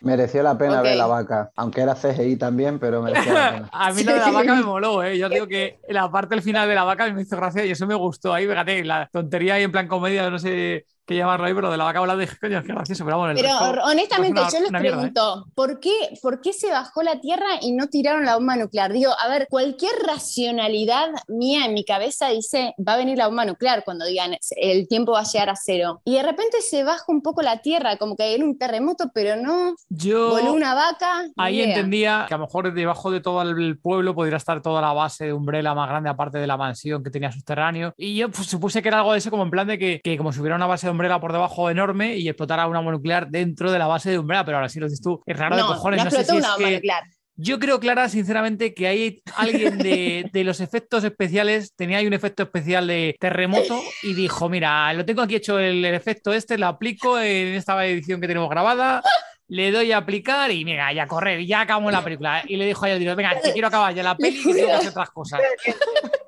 A: Mereció la pena
C: Ok.
A: ver la vaca, aunque era CGI también, pero mereció la pena.
E: a mí lo de la vaca me moló, ¿eh? Yo digo que la parte del final de la vaca me hizo gracia y eso me gustó. Ahí, fíjate, la tontería ahí en plan comedia, no sé qué llamarlo ahí, pero de la vaca volando dije, coño, qué gracioso, pero bueno, el
C: Pero
E: resto-
C: honestamente,
E: una-
C: yo les
E: una mierda, ¿eh?
C: pregunto, ¿por, qué, ¿por qué se bajó la Tierra y no tiraron la bomba nuclear? Digo, a ver, cualquier racionalidad mía en mi cabeza dice, va a venir la bomba nuclear cuando digan, el tiempo va a llegar a cero. Y de repente se baja un poco la Tierra, como que era un terremoto, pero no,
E: Yo
C: voló una vaca.
E: ahí
C: idea.
E: entendía que a lo mejor debajo de todo el pueblo podría estar toda la base de Umbrella más grande, aparte de la mansión que tenía subterráneo. Y yo pues, supuse que era algo de eso, como en plan de que, que como si hubiera una base de Umbrella por debajo enorme y explotara una bomba nuclear dentro de la base de Umbrella, pero ahora sí lo dices tú, es raro de
C: No,
E: cojones.
C: no
E: No, sé si es
C: una
E: que. Yo creo, Clara, sinceramente, que hay alguien de, de los efectos especiales, tenía ahí un efecto especial de terremoto y dijo, mira, lo tengo aquí hecho el, el efecto este, lo aplico en esta edición que tenemos grabada, le doy a aplicar y mira, ya a correr, ya acabamos la película. Y le dijo a él, venga, que quiero acabar ya la peli y que tengo que hacer otras cosas.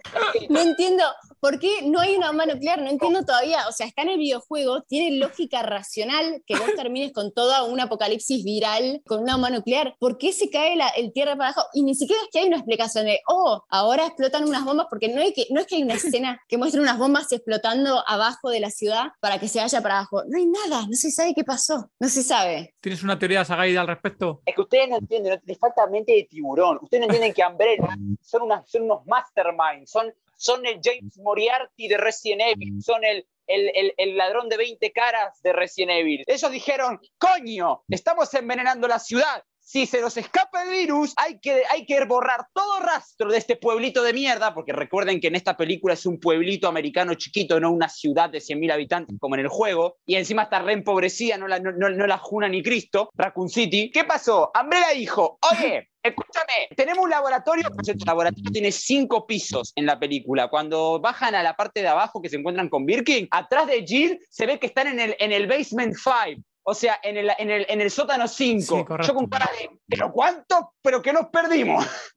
C: No entiendo por qué no hay una bomba nuclear, no entiendo todavía. O sea, está en el videojuego, tiene lógica racional que vos termines con toda un apocalipsis viral con una bomba nuclear. ¿Por qué se cae la, el tierra para abajo? Y ni siquiera es que hay una explicación de, oh, ahora explotan unas bombas, porque no, hay que, no es que hay una escena que muestre unas bombas explotando abajo de la ciudad para que se vaya para abajo. No hay nada, no se sabe qué pasó, no se sabe.
E: ¿Tienes una teoría, Sagaida, al respecto?
B: Es que ustedes no entienden, les falta mente de tiburón. Ustedes no entienden que Umbrella son, unas, son unos masterminds, son, son el James Moriarty de Resident Evil, son el, el, el- el ladrón de 20 caras de Resident Evil. Ellos dijeron, coño, estamos envenenando la ciudad. si se nos escapa el virus, hay que, hay que borrar todo rastro de este pueblito de mierda, porque recuerden que en esta película es un pueblito americano chiquito, no una ciudad de 100.000 habitantes como en el juego, y encima está re empobrecida, no la, no, no, no la juna ni Cristo, Raccoon City. ¿Qué pasó? Umbrella dijo, oye, Escúchame, tenemos un laboratorio, este laboratorio tiene cinco pisos en la película. Cuando bajan a la parte de abajo que se encuentran con Birkin, atrás de Jill se ve que están en el, en el basement 5. O sea, en el, en el, en el sótano 5.
E: Sí, correcto.
B: Yo con cara de, ¿pero cuánto? ¿Pero qué nos perdimos?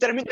B: Termi-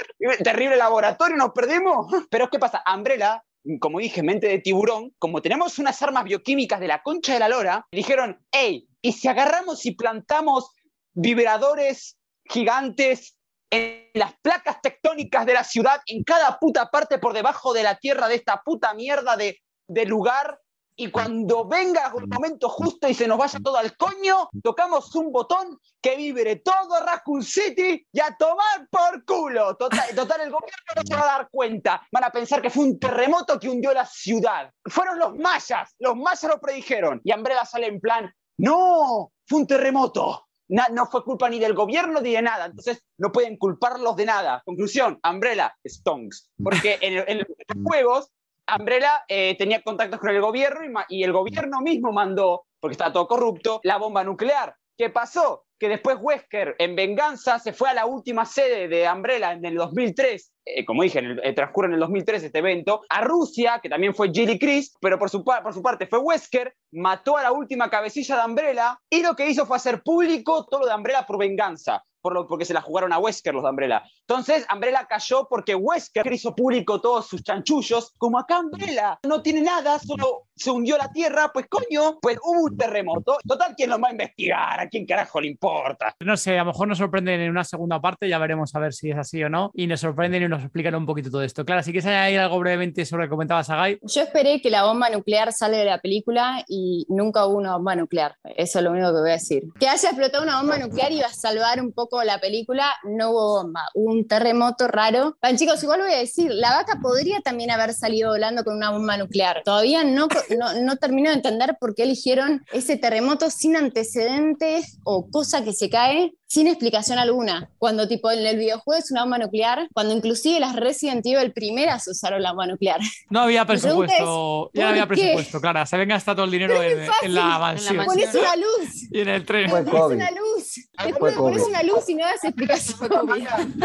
B: Terrible laboratorio, ¿nos perdimos? Pero ¿qué pasa? Umbrella, como dije, mente de tiburón, como tenemos unas armas bioquímicas de la concha de la lora, dijeron, hey, ¿y si agarramos y plantamos vibradores gigantes en las placas tectónicas de la ciudad, en cada puta parte por debajo de la tierra de esta puta mierda de, lugar? Y cuando venga el momento justo y se nos vaya todo al coño, tocamos un botón que vibre todo Raccoon City y a tomar por culo. Total, total, el gobierno no se va a dar cuenta. Van a pensar que fue un terremoto que hundió la ciudad. Fueron los mayas, los mayas lo predijeron. Y Umbrella sale en plan, no, fue un terremoto. Na- no fue culpa ni del gobierno ni de nada. Entonces no pueden culparlos de nada. Conclusión, Umbrella, Stonks. Porque en, en los juegos Umbrella eh, tenía contactos con el gobierno y, y el gobierno mismo mandó, porque estaba todo corrupto, la bomba nuclear. ¿Qué pasó? Que después Wesker, en venganza, se fue a la última sede de Umbrella en el 2003, eh, como dije, en el, eh, transcurre en el 2003 este evento, a Rusia, que también fue Gilly Chris, pero por su, por su parte fue Wesker, mató a la última cabecilla de Umbrella y lo que hizo fue hacer público todo lo de Umbrella por venganza. Por lo, porque se la jugaron a Wesker los de Umbrella. Entonces, Umbrella cayó porque Wesker hizo público todos sus chanchullos. Como acá Umbrella no tiene nada, solo se hundió la tierra, pues coño, pues hubo un terremoto. Total, ¿quién lo va a investigar? ¿A quién carajo le importa?
E: No sé, a lo mejor nos sorprenden en una segunda parte, ya veremos a ver si es así o no. Y nos sorprenden y nos explican un poquito todo esto. Clara, si quieres añadir algo brevemente sobre lo que comentabas a Guy.
C: Yo esperé que la bomba nuclear sale de la película y nunca hubo una bomba nuclear. Eso es lo único que voy a decir. Que haya explotado una bomba nuclear iba a salvar un poco la película. No hubo bomba. Hubo un terremoto raro. Bueno, chicos, igual voy a decir, la vaca podría también haber salido volando con una bomba nuclear. Todavía no, no, no termino de entender por qué eligieron ese terremoto sin antecedentes o cosa que se cae sin explicación alguna. Cuando tipo en el videojuego es una bomba nuclear, cuando inclusive las Resident Evil primeras usaron la bomba nuclear.
E: No había presupuesto, ya no
C: ¿por
E: había
C: qué?
E: presupuesto, Clara. Se habían gastado todo el dinero en, en la mansión.
C: Pones una luz.
E: y en el tren.
C: Pones una luz. Que pones una luz y no das explicación.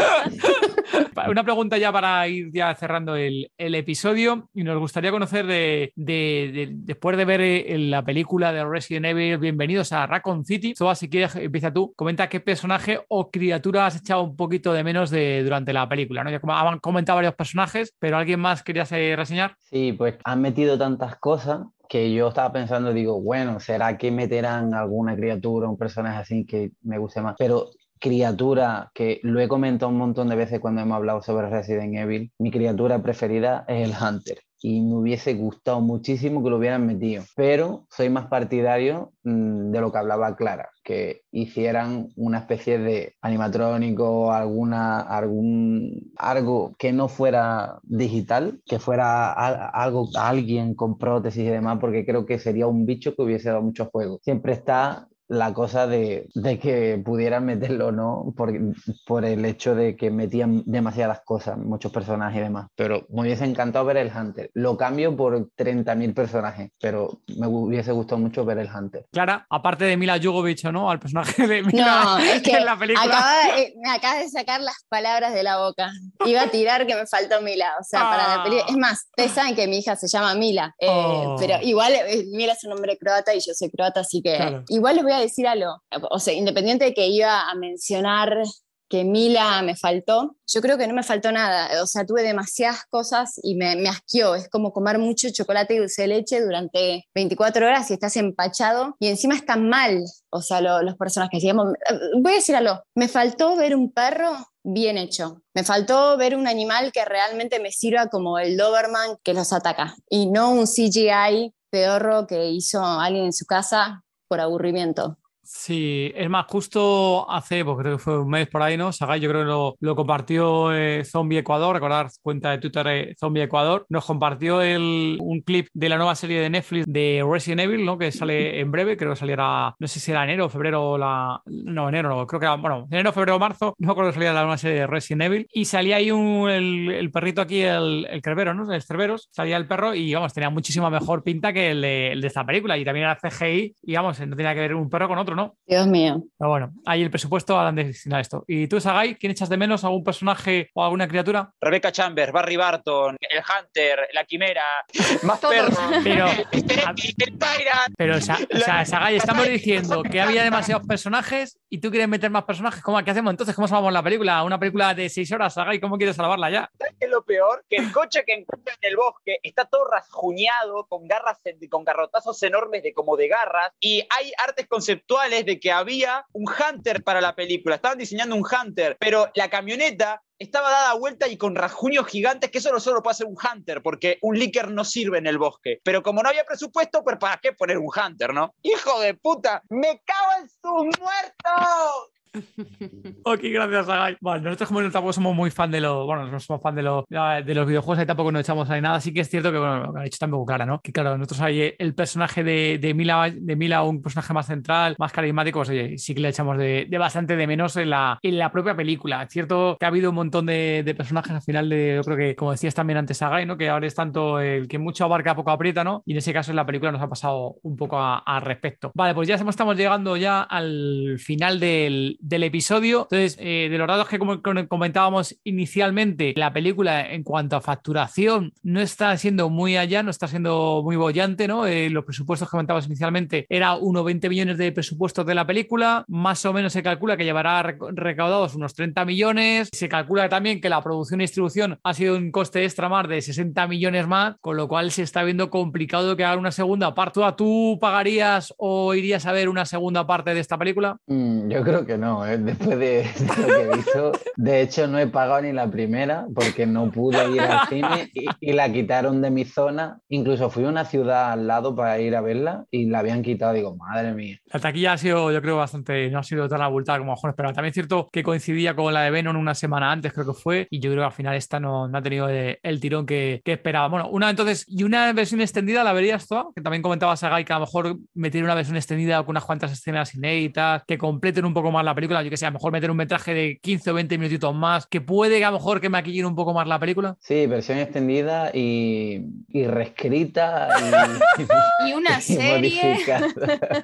E: Una pregunta ya para ir ya cerrando el, el episodio y nos gustaría conocer de, de- de- después de ver eh, la película de Resident Evil, bienvenidos a Raccoon City. Soba, si quieres, empieza tú. Comenta qué personaje o criatura has echado un poquito de menos durante la película. ¿no? Ya han comentado varios personajes, pero ¿alguien más querías eh, reseñar?
A: Sí, pues han metido tantas cosas que yo estaba pensando, digo, bueno, ¿será que meterán alguna criatura, un personaje así que me guste más? Pero criatura, que lo he comentado un montón de veces cuando hemos hablado sobre Resident Evil, mi criatura preferida es el Hunter. Y me hubiese gustado muchísimo que lo hubieran metido. Pero soy más partidario mm, de lo que hablaba Clara, que hicieran una especie de animatrónico, alguna, algún, algo que no fuera digital, que fuera al- algo, alguien con prótesis y demás, porque creo que sería un bicho que hubiese dado mucho juego. Siempre está la cosa de, de que pudieran meterlo o no, por, por el hecho de que metían demasiadas cosas, muchos personajes y demás. Pero me hubiese encantado ver el Hunter. Lo cambio por 30.000 personajes, pero me hubiese gustado mucho ver el Hunter.
E: Clara, aparte de Mila Jovovich, ¿no? Al personaje de Mila
C: No, es que
E: en la película.
C: acaba- eh, me acabas de sacar las palabras de la boca. Iba a tirar que me faltó Mila. O sea, para la película. Es más, ustedes saben que mi hija se llama Mila. eh,
E: Oh.
C: Pero igual eh, Mila es un nombre croata y yo soy croata, así que
E: Claro.
C: igual les voy a decir algo. O sea, independiente de que iba a mencionar que Mila me faltó, yo creo que no me faltó nada. O sea, tuve demasiadas cosas y me, me asqueó. Es como comer mucho chocolate y dulce de leche durante 24 horas y estás empachado y encima están mal. O sea, lo- los personajes. Digamos, voy a decir algo. Me faltó ver un perro bien hecho. Me faltó ver un animal que realmente me sirva como el Doberman que los ataca y no un CGI peorro que hizo alguien en su casa por aburrimiento.
E: Sí, es más, justo hace, pues creo que fue un mes por ahí, ¿no? Sagai, yo creo que lo, compartió eh, Zombie Ecuador, recordar cuenta de Twitter eh, Zombie Ecuador, nos compartió un clip de la nueva serie de Netflix de Resident Evil, ¿no? Que sale en breve, creo que saliera, no sé si era enero, febrero, la... no, enero, no, creo que era, bueno, enero, febrero, marzo, no me acuerdo que salía la nueva serie de Resident Evil, y salía ahí un, el, perrito aquí, el, el ¿no? El Cerberos, salía el perro y, vamos, tenía muchísima mejor pinta que el de esta película, y también era CGI, y, vamos, no tenía que ver un perro con otro, ¿no?
C: Dios mío.
E: Pero bueno, ahí el presupuesto de destinar esto. ¿Y tú, Sagai, quién echas de menos? ¿Algún personaje o alguna criatura?
B: Rebecca Chambers, Barry Barton, el Hunter, la Quimera, más perro,
E: Pero,
B: el Tyrant.
E: pero Sa- o sea, Sagai, estamos diciendo que había demasiados personajes y tú quieres meter más personajes. ¿Cómo, ¿Qué hacemos entonces? ¿Cómo salvamos la película? Una película de seis horas, Sagai, ¿cómo quieres salvarla ya?
B: ¿Sabes qué es lo peor? Que el coche que encuentra en el bosque está todo rasguñado, con garras, con garrotazos enormes de como de garras, y hay artes conceptuales de que había un Hunter para la película. Estaban diseñando un Hunter, pero la camioneta estaba dada vuelta y con rasguños gigantes, que eso no solo puede hacer un Hunter, porque un Licker no sirve en el bosque. Pero como no había presupuesto, pues ¿para qué poner un Hunter, no? ¡Hijo de puta! ¡Me cago en sus muertos!
E: Ok, gracias, Sagai. Bueno, nosotros como tampoco somos muy fan de los, bueno, no somos fan de los, de los videojuegos, ahí tampoco nos echamos ahí nada. Sí que es cierto que, bueno, lo que ha dicho tampoco ¿no? Que claro, nosotros ahí el personaje de, de Mila, de Mila, un personaje más central, más carismático, pues oye, sí que le echamos de, bastante de menos en la, en la propia película. Es cierto que ha habido un montón de, personajes al final de, yo creo que, como decías también antes, Sagai, ¿no? Que ahora es tanto el que mucho abarca, poco aprieta, ¿no? Y en ese caso en la película nos ha pasado un poco al respecto. Vale, pues ya estamos llegando ya al final del, del episodio. Entonces, eh, de los datos que comentábamos inicialmente, la película en cuanto a facturación no está siendo muy allá, no está siendo muy bollante, ¿no? Eh, los presupuestos que comentábamos inicialmente era unos 20 millones de presupuestos de la película, más o menos se calcula que llevará rec- recaudados unos 30 millones, se calcula también que la producción y distribución ha sido un coste extra más de 60 millones más, con lo cual se está viendo complicado que hagan una segunda parte. ¿Tú pagarías o irías a ver una segunda parte de esta película?
A: Mm, yo creo que no, ¿eh? después de, lo que he visto. De hecho, no he pagado ni la primera porque no pude ir al cine y, y la quitaron de mi zona. Incluso fui a una ciudad al lado para ir a verla y la habían quitado. Digo, madre mía.
E: La taquilla ha sido, yo creo, bastante, no ha sido tan abultada como a mejor esperaba. También es cierto que coincidía con la de Venom una semana antes, creo que fue, y yo creo que al final esta no, no ha tenido eh, el tirón que, que esperaba. Bueno, una entonces, y una versión extendida, ¿la verías tú? Que también comentaba Sagai que a lo mejor meter una versión extendida con unas cuantas escenas inéditas, que completen un poco más la película, yo que sé, a lo mejor meter un metraje de 15 o 20 minutitos más, que puede a lo mejor que maquillen un poco más la película.
A: Sí, versión extendida y, y reescrita y,
D: Y una
A: y
D: serie.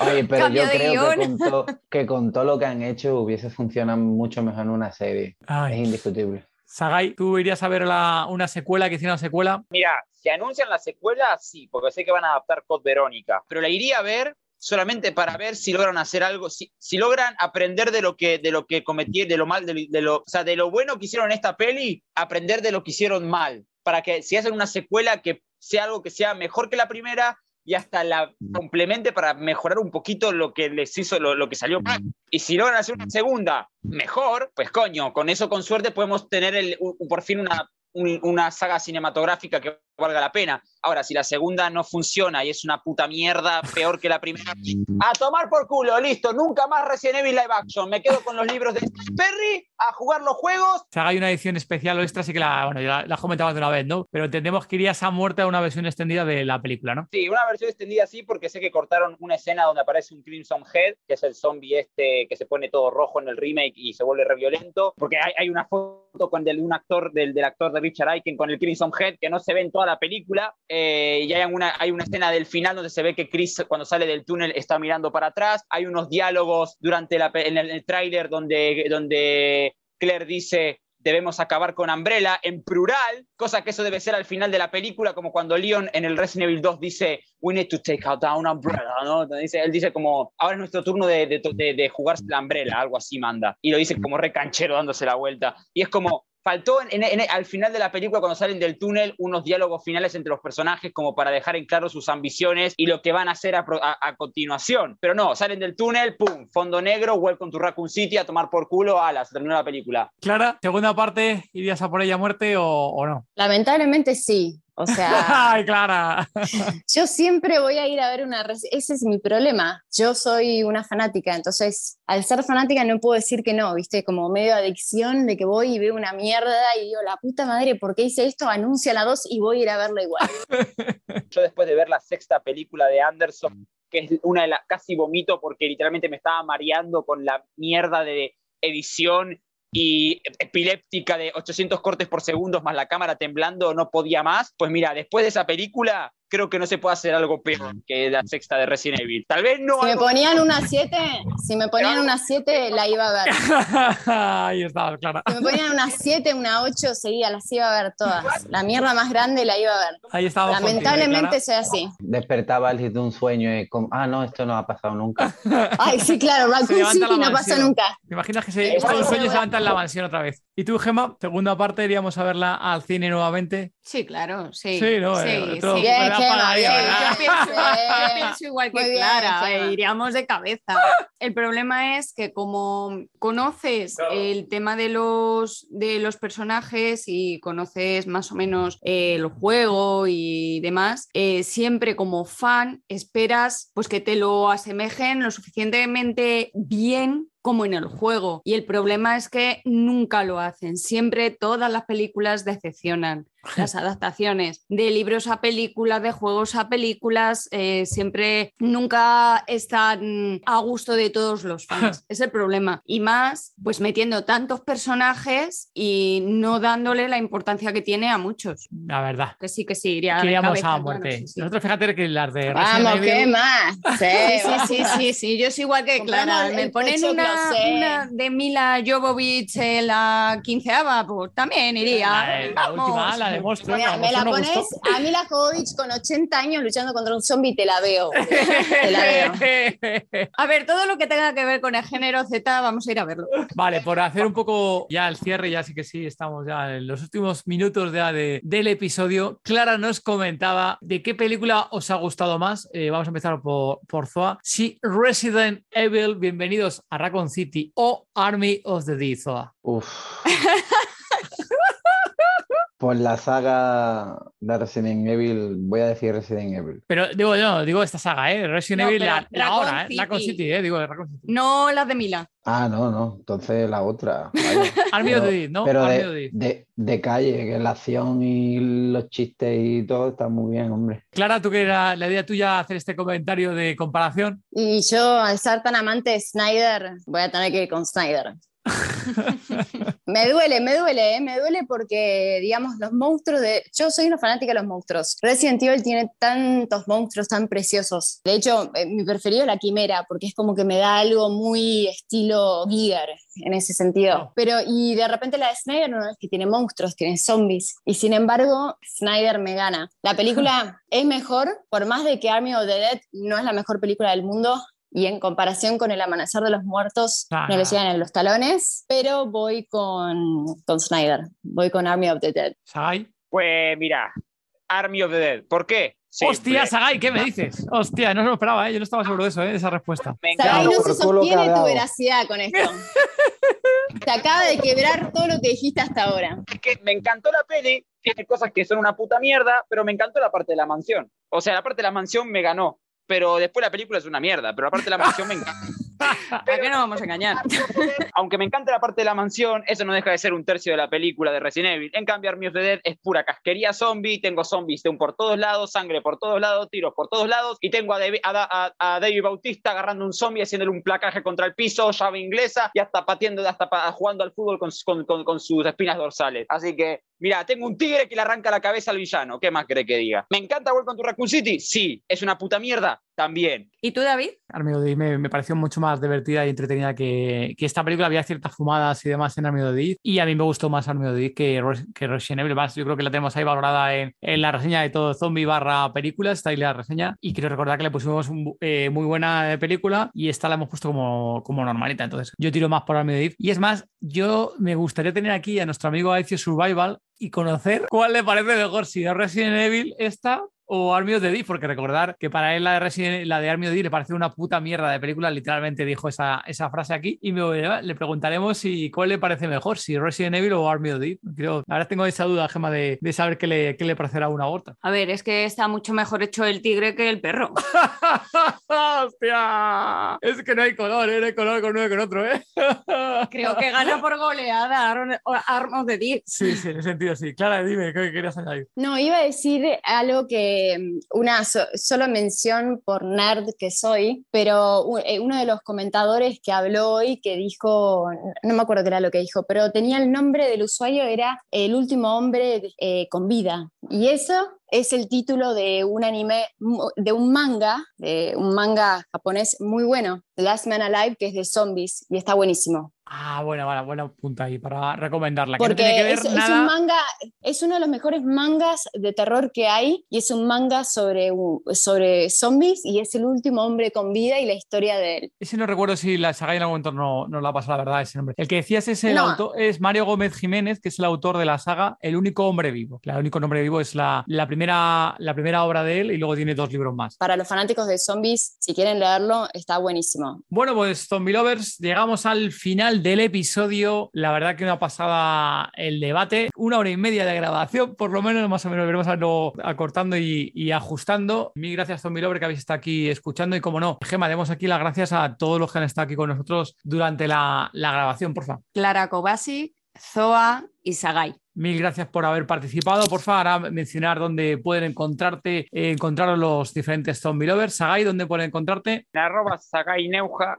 A: Oye, pero
D: Cambio
A: yo creo que
D: guion.
A: con, to- que con todo lo que han hecho hubiese funcionado mucho mejor en una serie.
E: Ay.
A: Es indiscutible.
E: Sagai, ¿tú irías a ver la- una secuela que hiciera una secuela?
B: Mira, si anuncian la secuela, sí, porque sé que van a adaptar Code Verónica, pero la iría a ver solamente para ver si logran hacer algo, si, si logran aprender de lo que, de lo que cometieron, de lo mal, de, de lo, o sea, de lo bueno que hicieron en esta peli, aprender de lo que hicieron mal, para que si hacen una secuela que sea algo que sea mejor que la primera y hasta la complemente para mejorar un poquito lo que les hizo, lo, lo que salió mal. Y si logran hacer una segunda mejor, pues coño, con eso con suerte podemos tener el, un- por fin una, un- una saga cinematográfica que valga la pena. Ahora, si la segunda no funciona y es una puta mierda, peor que la primera, a tomar por culo, listo, nunca más Resident Evil Live Action. Me quedo con los libros de Perry, a jugar los juegos.
E: Sagai una edición especial o extra, sí que la, bueno, ya la, comentabas de una vez, ¿no? Pero entendemos que irías a muerte a una versión extendida de la película, ¿no?
B: Sí, una versión extendida sí, porque sé que cortaron una escena donde aparece un Crimson Head, que es el zombie este que se pone todo rojo en el remake y se vuelve re violento, porque hay, hay una foto con del, un actor, del, del actor de Richard Aiken con el Crimson Head que no se ve en toda la película, eh, y hay una, hay una escena del final donde se ve que Chris cuando sale del túnel está mirando para atrás, hay unos diálogos durante la, en el, el tráiler donde, donde Claire dice debemos acabar con Umbrella en plural, cosa que eso debe ser al final de la película, como cuando Leon en el Resident Evil 2 dice, we need to take out down Umbrella, ¿no? Dice, él dice como, ahora es nuestro turno de, de, de, de jugarse la Umbrella, algo así manda. Y lo dice como re canchero dándose la vuelta. Y es como, faltó en- en- en- al final de la película, cuando salen del túnel, unos diálogos finales entre los personajes como para dejar en claro sus ambiciones y lo que van a hacer a, a- a continuación. Pero no, salen del túnel, pum, fondo negro, welcome to Raccoon City, a tomar por culo, alas, se terminó la película.
E: Clara, segunda parte, ¿irías a por ella a muerte o, o no?
C: Lamentablemente sí. O sea,
E: ¡Ay, Clara!
C: yo siempre voy a ir a ver una... Ese es mi problema. Yo soy una fanática, entonces al ser fanática no puedo decir que no, ¿viste? Como medio adicción de que voy y veo una mierda y digo, la puta madre, ¿por qué hice esto? Anuncia la 2 y voy a ir a verla igual.
B: Yo después de ver la sexta película de Anderson, que es una de las, casi vomito porque literalmente me estaba mareando con la mierda de edición y epiléptica de 800 cortes por segundo más la cámara temblando, no podía más. Pues mira, después de esa película, creo que no se puede hacer algo peor que la sexta de Resident Evil. Tal vez no.
C: Si me ponían una 7, si me ponían una 7, la iba a ver.
E: Ahí estaba, Clara.
C: Si me ponían una 7, una 8, seguía, las iba a ver todas. La mierda más grande la iba a ver.
E: Ahí estaba.
C: Lamentablemente soy así.
A: Despertaba Alice de un sueño y como, ah, no, esto no ha pasado nunca.
C: Ay, sí, claro, Raccoon City no pasó nunca.
E: ¿Te imaginas que se,
C: es
E: sueño se levanta en la mansión otra vez? ¿Y tú, Gemma? Segunda parte, iríamos a verla al cine nuevamente.
D: Sí, claro, sí.
E: Sí, ¿no?
D: Sí,
E: Eh, otro-
D: sí.
C: Sí.
D: yo pienso igual que
C: bien,
D: Clara, eh, iríamos de cabeza. El problema es que como conoces el tema de los, de los personajes y conoces más o menos eh, el juego y demás, eh, siempre como fan esperas pues que te lo asemejen lo suficientemente bien como en el juego. Y el problema es que nunca lo hacen. Siempre todas las películas decepcionan. Las adaptaciones de libros a películas, de juegos a películas, eh, siempre nunca están a gusto de todos los fans. es el problema. Y más, pues metiendo tantos personajes y no dándole la importancia que tiene a muchos.
E: La verdad.
D: Que sí, que sí, iría
E: a muerte.
D: sí, sí.
E: Nosotros, fíjate que las de Resident
C: Vamos,
E: Evil-
C: ¿qué más? Sí,
D: Sí, sí, sí, sí, sí, yo soy igual que Clara. Me ponen una, una de Mila Jovovich en la quinceava, pues también iría.
E: La, la
D: Vamos.
E: última, la de.
C: Mira, me la pones
E: gustó.
C: a Mila Jovovich con 80 años luchando contra un zombie, te la veo. Te la veo.
D: A ver, todo lo que tenga que ver con el género Z, vamos a ir a verlo.
E: Vale, por hacer un poco ya el cierre, ya sí que sí, estamos ya en los últimos minutos ya de, del episodio. Clara nos comentaba de qué película os ha gustado más. Eh, vamos a empezar por, por Zoa. Si Resident Evil, bienvenidos a Raccoon City o Army of the Dead, Zoa.
A: Uf. Por la saga de Resident Evil, voy a decir Resident Evil.
E: Pero digo, no, digo esta saga, ¿eh? Resident
D: No,
E: Evil, la, la hora, ¿eh? Raccoon
D: City.
E: City, ¿eh? Digo, Raccoon City.
D: No las de Mila.
A: Ah, no, no. Entonces la otra.
E: Army of
A: Pero-
E: the ¿no?
A: Pero de, de, de calle, que la acción y los chistes y todo está muy bien, hombre.
E: Clara, ¿tú que era la idea tuya hacer este comentario de comparación?
C: Y yo, al ser tan amante de Snyder, voy a tener que ir con Snyder. Me duele, me duele, ¿eh? me duele porque, digamos, los monstruos de... Yo soy una fanática de los monstruos. Resident Evil tiene tantos monstruos tan preciosos. De hecho, eh, mi preferido es la Quimera, porque es como que me da algo muy estilo Giger en ese sentido.
E: Oh.
C: Pero, y de repente la de Snyder no es que tiene monstruos, tiene zombies. Y sin embargo, Snyder me gana. La película es mejor, por más de que Army of the Dead no es la mejor película del mundo, y en comparación con El Amanecer de los Muertos,
E: Ah.
C: no le llegan en los talones, pero voy con, con Snyder, voy con Army of the Dead.
E: Sagai.
B: Pues mira, Army of the Dead. ¿Por qué? Simple.
E: Hostia, Sagai, ¿qué me dices? Hostia, no se lo esperaba, ¿eh? Yo no estaba seguro de eso, ¿eh? de esa respuesta.
B: Me encanta.
C: no se sostiene tu veracidad con esto. Te acaba de quebrar todo lo que dijiste hasta ahora.
B: Es que me encantó la peli, tiene cosas que son una puta mierda, pero me encantó la parte de la mansión. O sea, la parte de la mansión me ganó, pero después la película es una mierda, pero la parte de la mansión me encanta.
D: ¿A qué no vamos a engañar?
B: Aunque me encanta la parte de la mansión, eso no deja de ser un tercio de la película de Resident Evil. En cambio, Army of the Dead es pura casquería zombie, tengo zombies de un por todos lados, sangre por todos lados, tiros por todos lados, y tengo a, David, a, a- a David Bautista agarrando un zombie, haciéndole un placaje contra el piso, llave inglesa, y hasta pateando, hasta pa- jugando al fútbol con, con- con- con sus espinas dorsales. Así que, mira, tengo un tigre que le arranca la cabeza al villano. ¿Qué más cree que diga? ¿Me encanta Welcome to Raccoon City? Sí. ¿Es una puta mierda? También.
D: ¿Y tú, David?
E: The Dead me, me pareció mucho más divertida y entretenida que, que esta película. Había ciertas fumadas y demás en the Dead y a mí me gustó más the Dead que, que Resident Evil. Más, yo creo que la tenemos ahí valorada en, en la reseña de todo zombie barra películas. Está ahí la reseña y quiero recordar que le pusimos un- eh, muy buena eh, película y esta la hemos puesto como, como normalita. Entonces yo tiro más por Dead. Y es más, yo me gustaría tener aquí a nuestro amigo Aicio Survival y conocer cuál le parece mejor, si de Resident Evil esta o Army of the Dead, porque recordar que para él la de, Resident, la de Army of the Dead le pareció una puta mierda de película, literalmente dijo esa, esa frase aquí, y me, le preguntaremos si cuál le parece mejor, si Resident Evil o Army of the Dead. Creo, ahora tengo esa duda, Gema, de, de saber qué le, qué le parecerá una gota.
D: A ver, es que está mucho mejor hecho el tigre que el perro.
E: ¡Hostia! Es que no hay color, ¿eh? no hay color con uno y con otro, ¿eh?
D: Creo que gana por goleada Army of the Dead.
E: Sí, sí, en ese sentido sí. Clara, dime, ¿qué querías añadir?
C: No, iba a decir algo que, mm, una so- solo mención por nerd que soy, pero eh, uno de los comentadores que habló hoy que dijo, no me acuerdo qué era lo que dijo, pero tenía el nombre del usuario, era El último hombre eh, con vida. Y eso es el título de un anime, de un manga, de un manga japonés muy bueno, The Last Man Alive, que es de zombies, y está buenísimo.
E: Ah, buena, buena punta ahí para recomendarla. Que no
C: Porque
E: tiene que ver
C: es, es
E: nada.
C: un manga, es uno de los mejores mangas de terror que hay y es un manga sobre, sobre zombies y es el último hombre con vida y la historia de él.
E: Ese no recuerdo si la saga en algún momento no, no la pasado, la verdad, ese nombre. El que decías es, el
C: No.
E: autor, es Mario Gómez Jiménez, que es el autor de la saga El único hombre vivo. El único hombre vivo es la, la, primera, la primera obra de él y luego tiene dos libros más.
C: Para los fanáticos de zombies, si quieren leerlo, está buenísimo.
E: Bueno, pues Zombie Lovers, llegamos al final del episodio. La verdad que una pasada el debate. Una hora y media de grabación, por lo menos, más o menos veremos a acortando y, y ajustando. Mil gracias, Zombie Lover, que habéis estado aquí escuchando. Y como no, Gema, demos aquí las gracias a todos los que han estado aquí con nosotros durante la, la grabación, por favor.
D: Clara Kobasi, Zoa y Sagai.
E: Mil gracias por haber participado. Por favor, ahora mencionar dónde pueden encontrarte, eh, encontrar los diferentes Zombie Lovers. Sagai, ¿dónde pueden encontrarte?
B: En arroba Sagai Neuja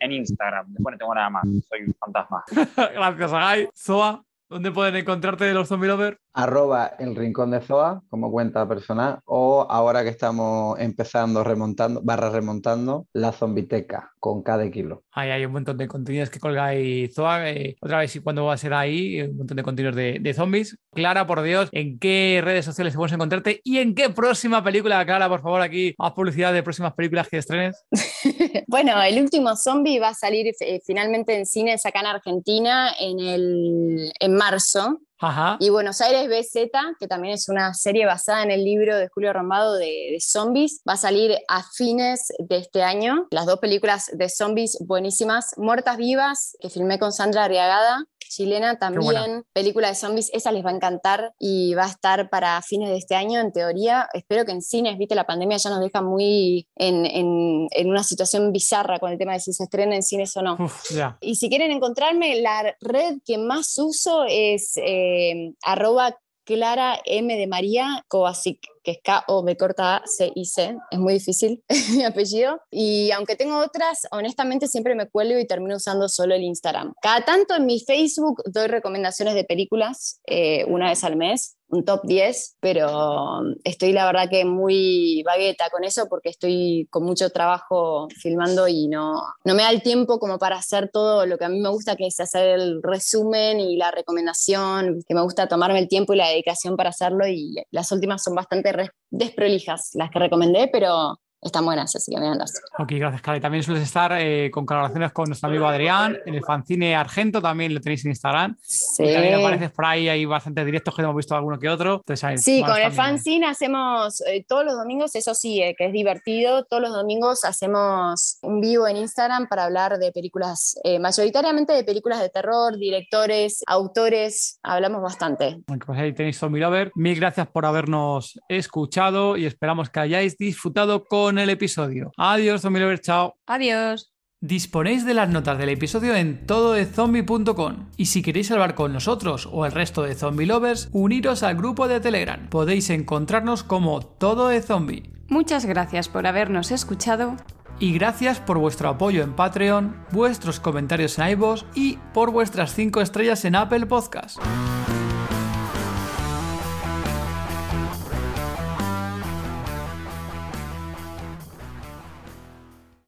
B: en Instagram. Después no tengo nada más. Soy un fantasma.
E: Gracias, Sagai. Zoa, ¿dónde pueden encontrarte de los Zombie Lovers?
A: Arroba el rincón de Zoa como cuenta personal o ahora que estamos empezando remontando, barra remontando, la zombiteca con cada kilo.
E: Ahí hay un montón de contenidos que colga ahí Zoa. eh, otra vez, ¿y cuándo va a ser ahí? Un montón de contenidos de, de zombies. Clara, por Dios, ¿en qué redes sociales podemos encontrarte? ¿Y en qué próxima película, Clara, por favor, aquí más publicidad de próximas películas que estrenes?
C: bueno, el último zombie va a salir eh, finalmente en cines acá en Argentina en, el, en marzo. Y Buenos Aires BZ, que también es una serie basada en el libro de Julio Rombado de, de zombies, va a salir a fines de este año. Las dos películas de zombies buenísimas. Muertas Vivas, que filmé con Sandra Arriagada, chilena también. Película de zombies, esa les va a encantar y va a estar para fines de este año, en teoría. Espero que en cines, viste, la pandemia ya nos deja muy en, en- en una situación bizarra con el tema de si se estrena en cines o no.
E: Uf.
C: Y si quieren encontrarme, la red que más uso es eh, arroba Clara M de María Kovacic, que es K-O B corta A C I C, es muy difícil mi apellido. Y aunque tengo otras, honestamente siempre me cuelgo y termino usando solo el Instagram. Cada tanto en mi Facebook doy recomendaciones de películas eh, una vez al mes, un top 10, pero estoy la verdad que muy bagueta con eso porque estoy con mucho trabajo filmando y no, no me da el tiempo como para hacer todo lo que a mí me gusta, que es hacer el resumen y la recomendación, que me gusta tomarme el tiempo y la dedicación para hacerlo y las últimas son bastante desprolijas las que recomendé, pero están buenas, así que veanlas.
E: Ok, gracias, Clara. Y también sueles estar eh, con colaboraciones con nuestro amigo Adrián, en el fanzine Argento, también lo tenéis en Instagram.
C: Sí.
E: Y también apareces por ahí, hay bastantes directos que hemos visto alguno que otro. Entonces, ahí
C: Sí, con el
E: también-
C: fanzine hacemos eh, todos los domingos, eso sí, eh, que es divertido, todos los domingos hacemos un vivo en Instagram para hablar de películas, eh, mayoritariamente de películas de terror, directores, autores, hablamos bastante.
E: Bueno, pues ahí tenéis Zombie Lover. Mil gracias por habernos escuchado y esperamos que hayáis disfrutado con el episodio. Adiós, Zombie Lover, chao.
D: Adiós.
E: Disponéis de las notas del episodio en tododezombie.com y si queréis hablar con nosotros o el resto de zombie lovers, uniros al grupo de Telegram. Podéis encontrarnos como Todo de Zombie.
D: Muchas gracias por habernos escuchado.
E: Y gracias por vuestro apoyo en Patreon, vuestros comentarios en iVoox y por vuestras 5 estrellas en Apple Podcast.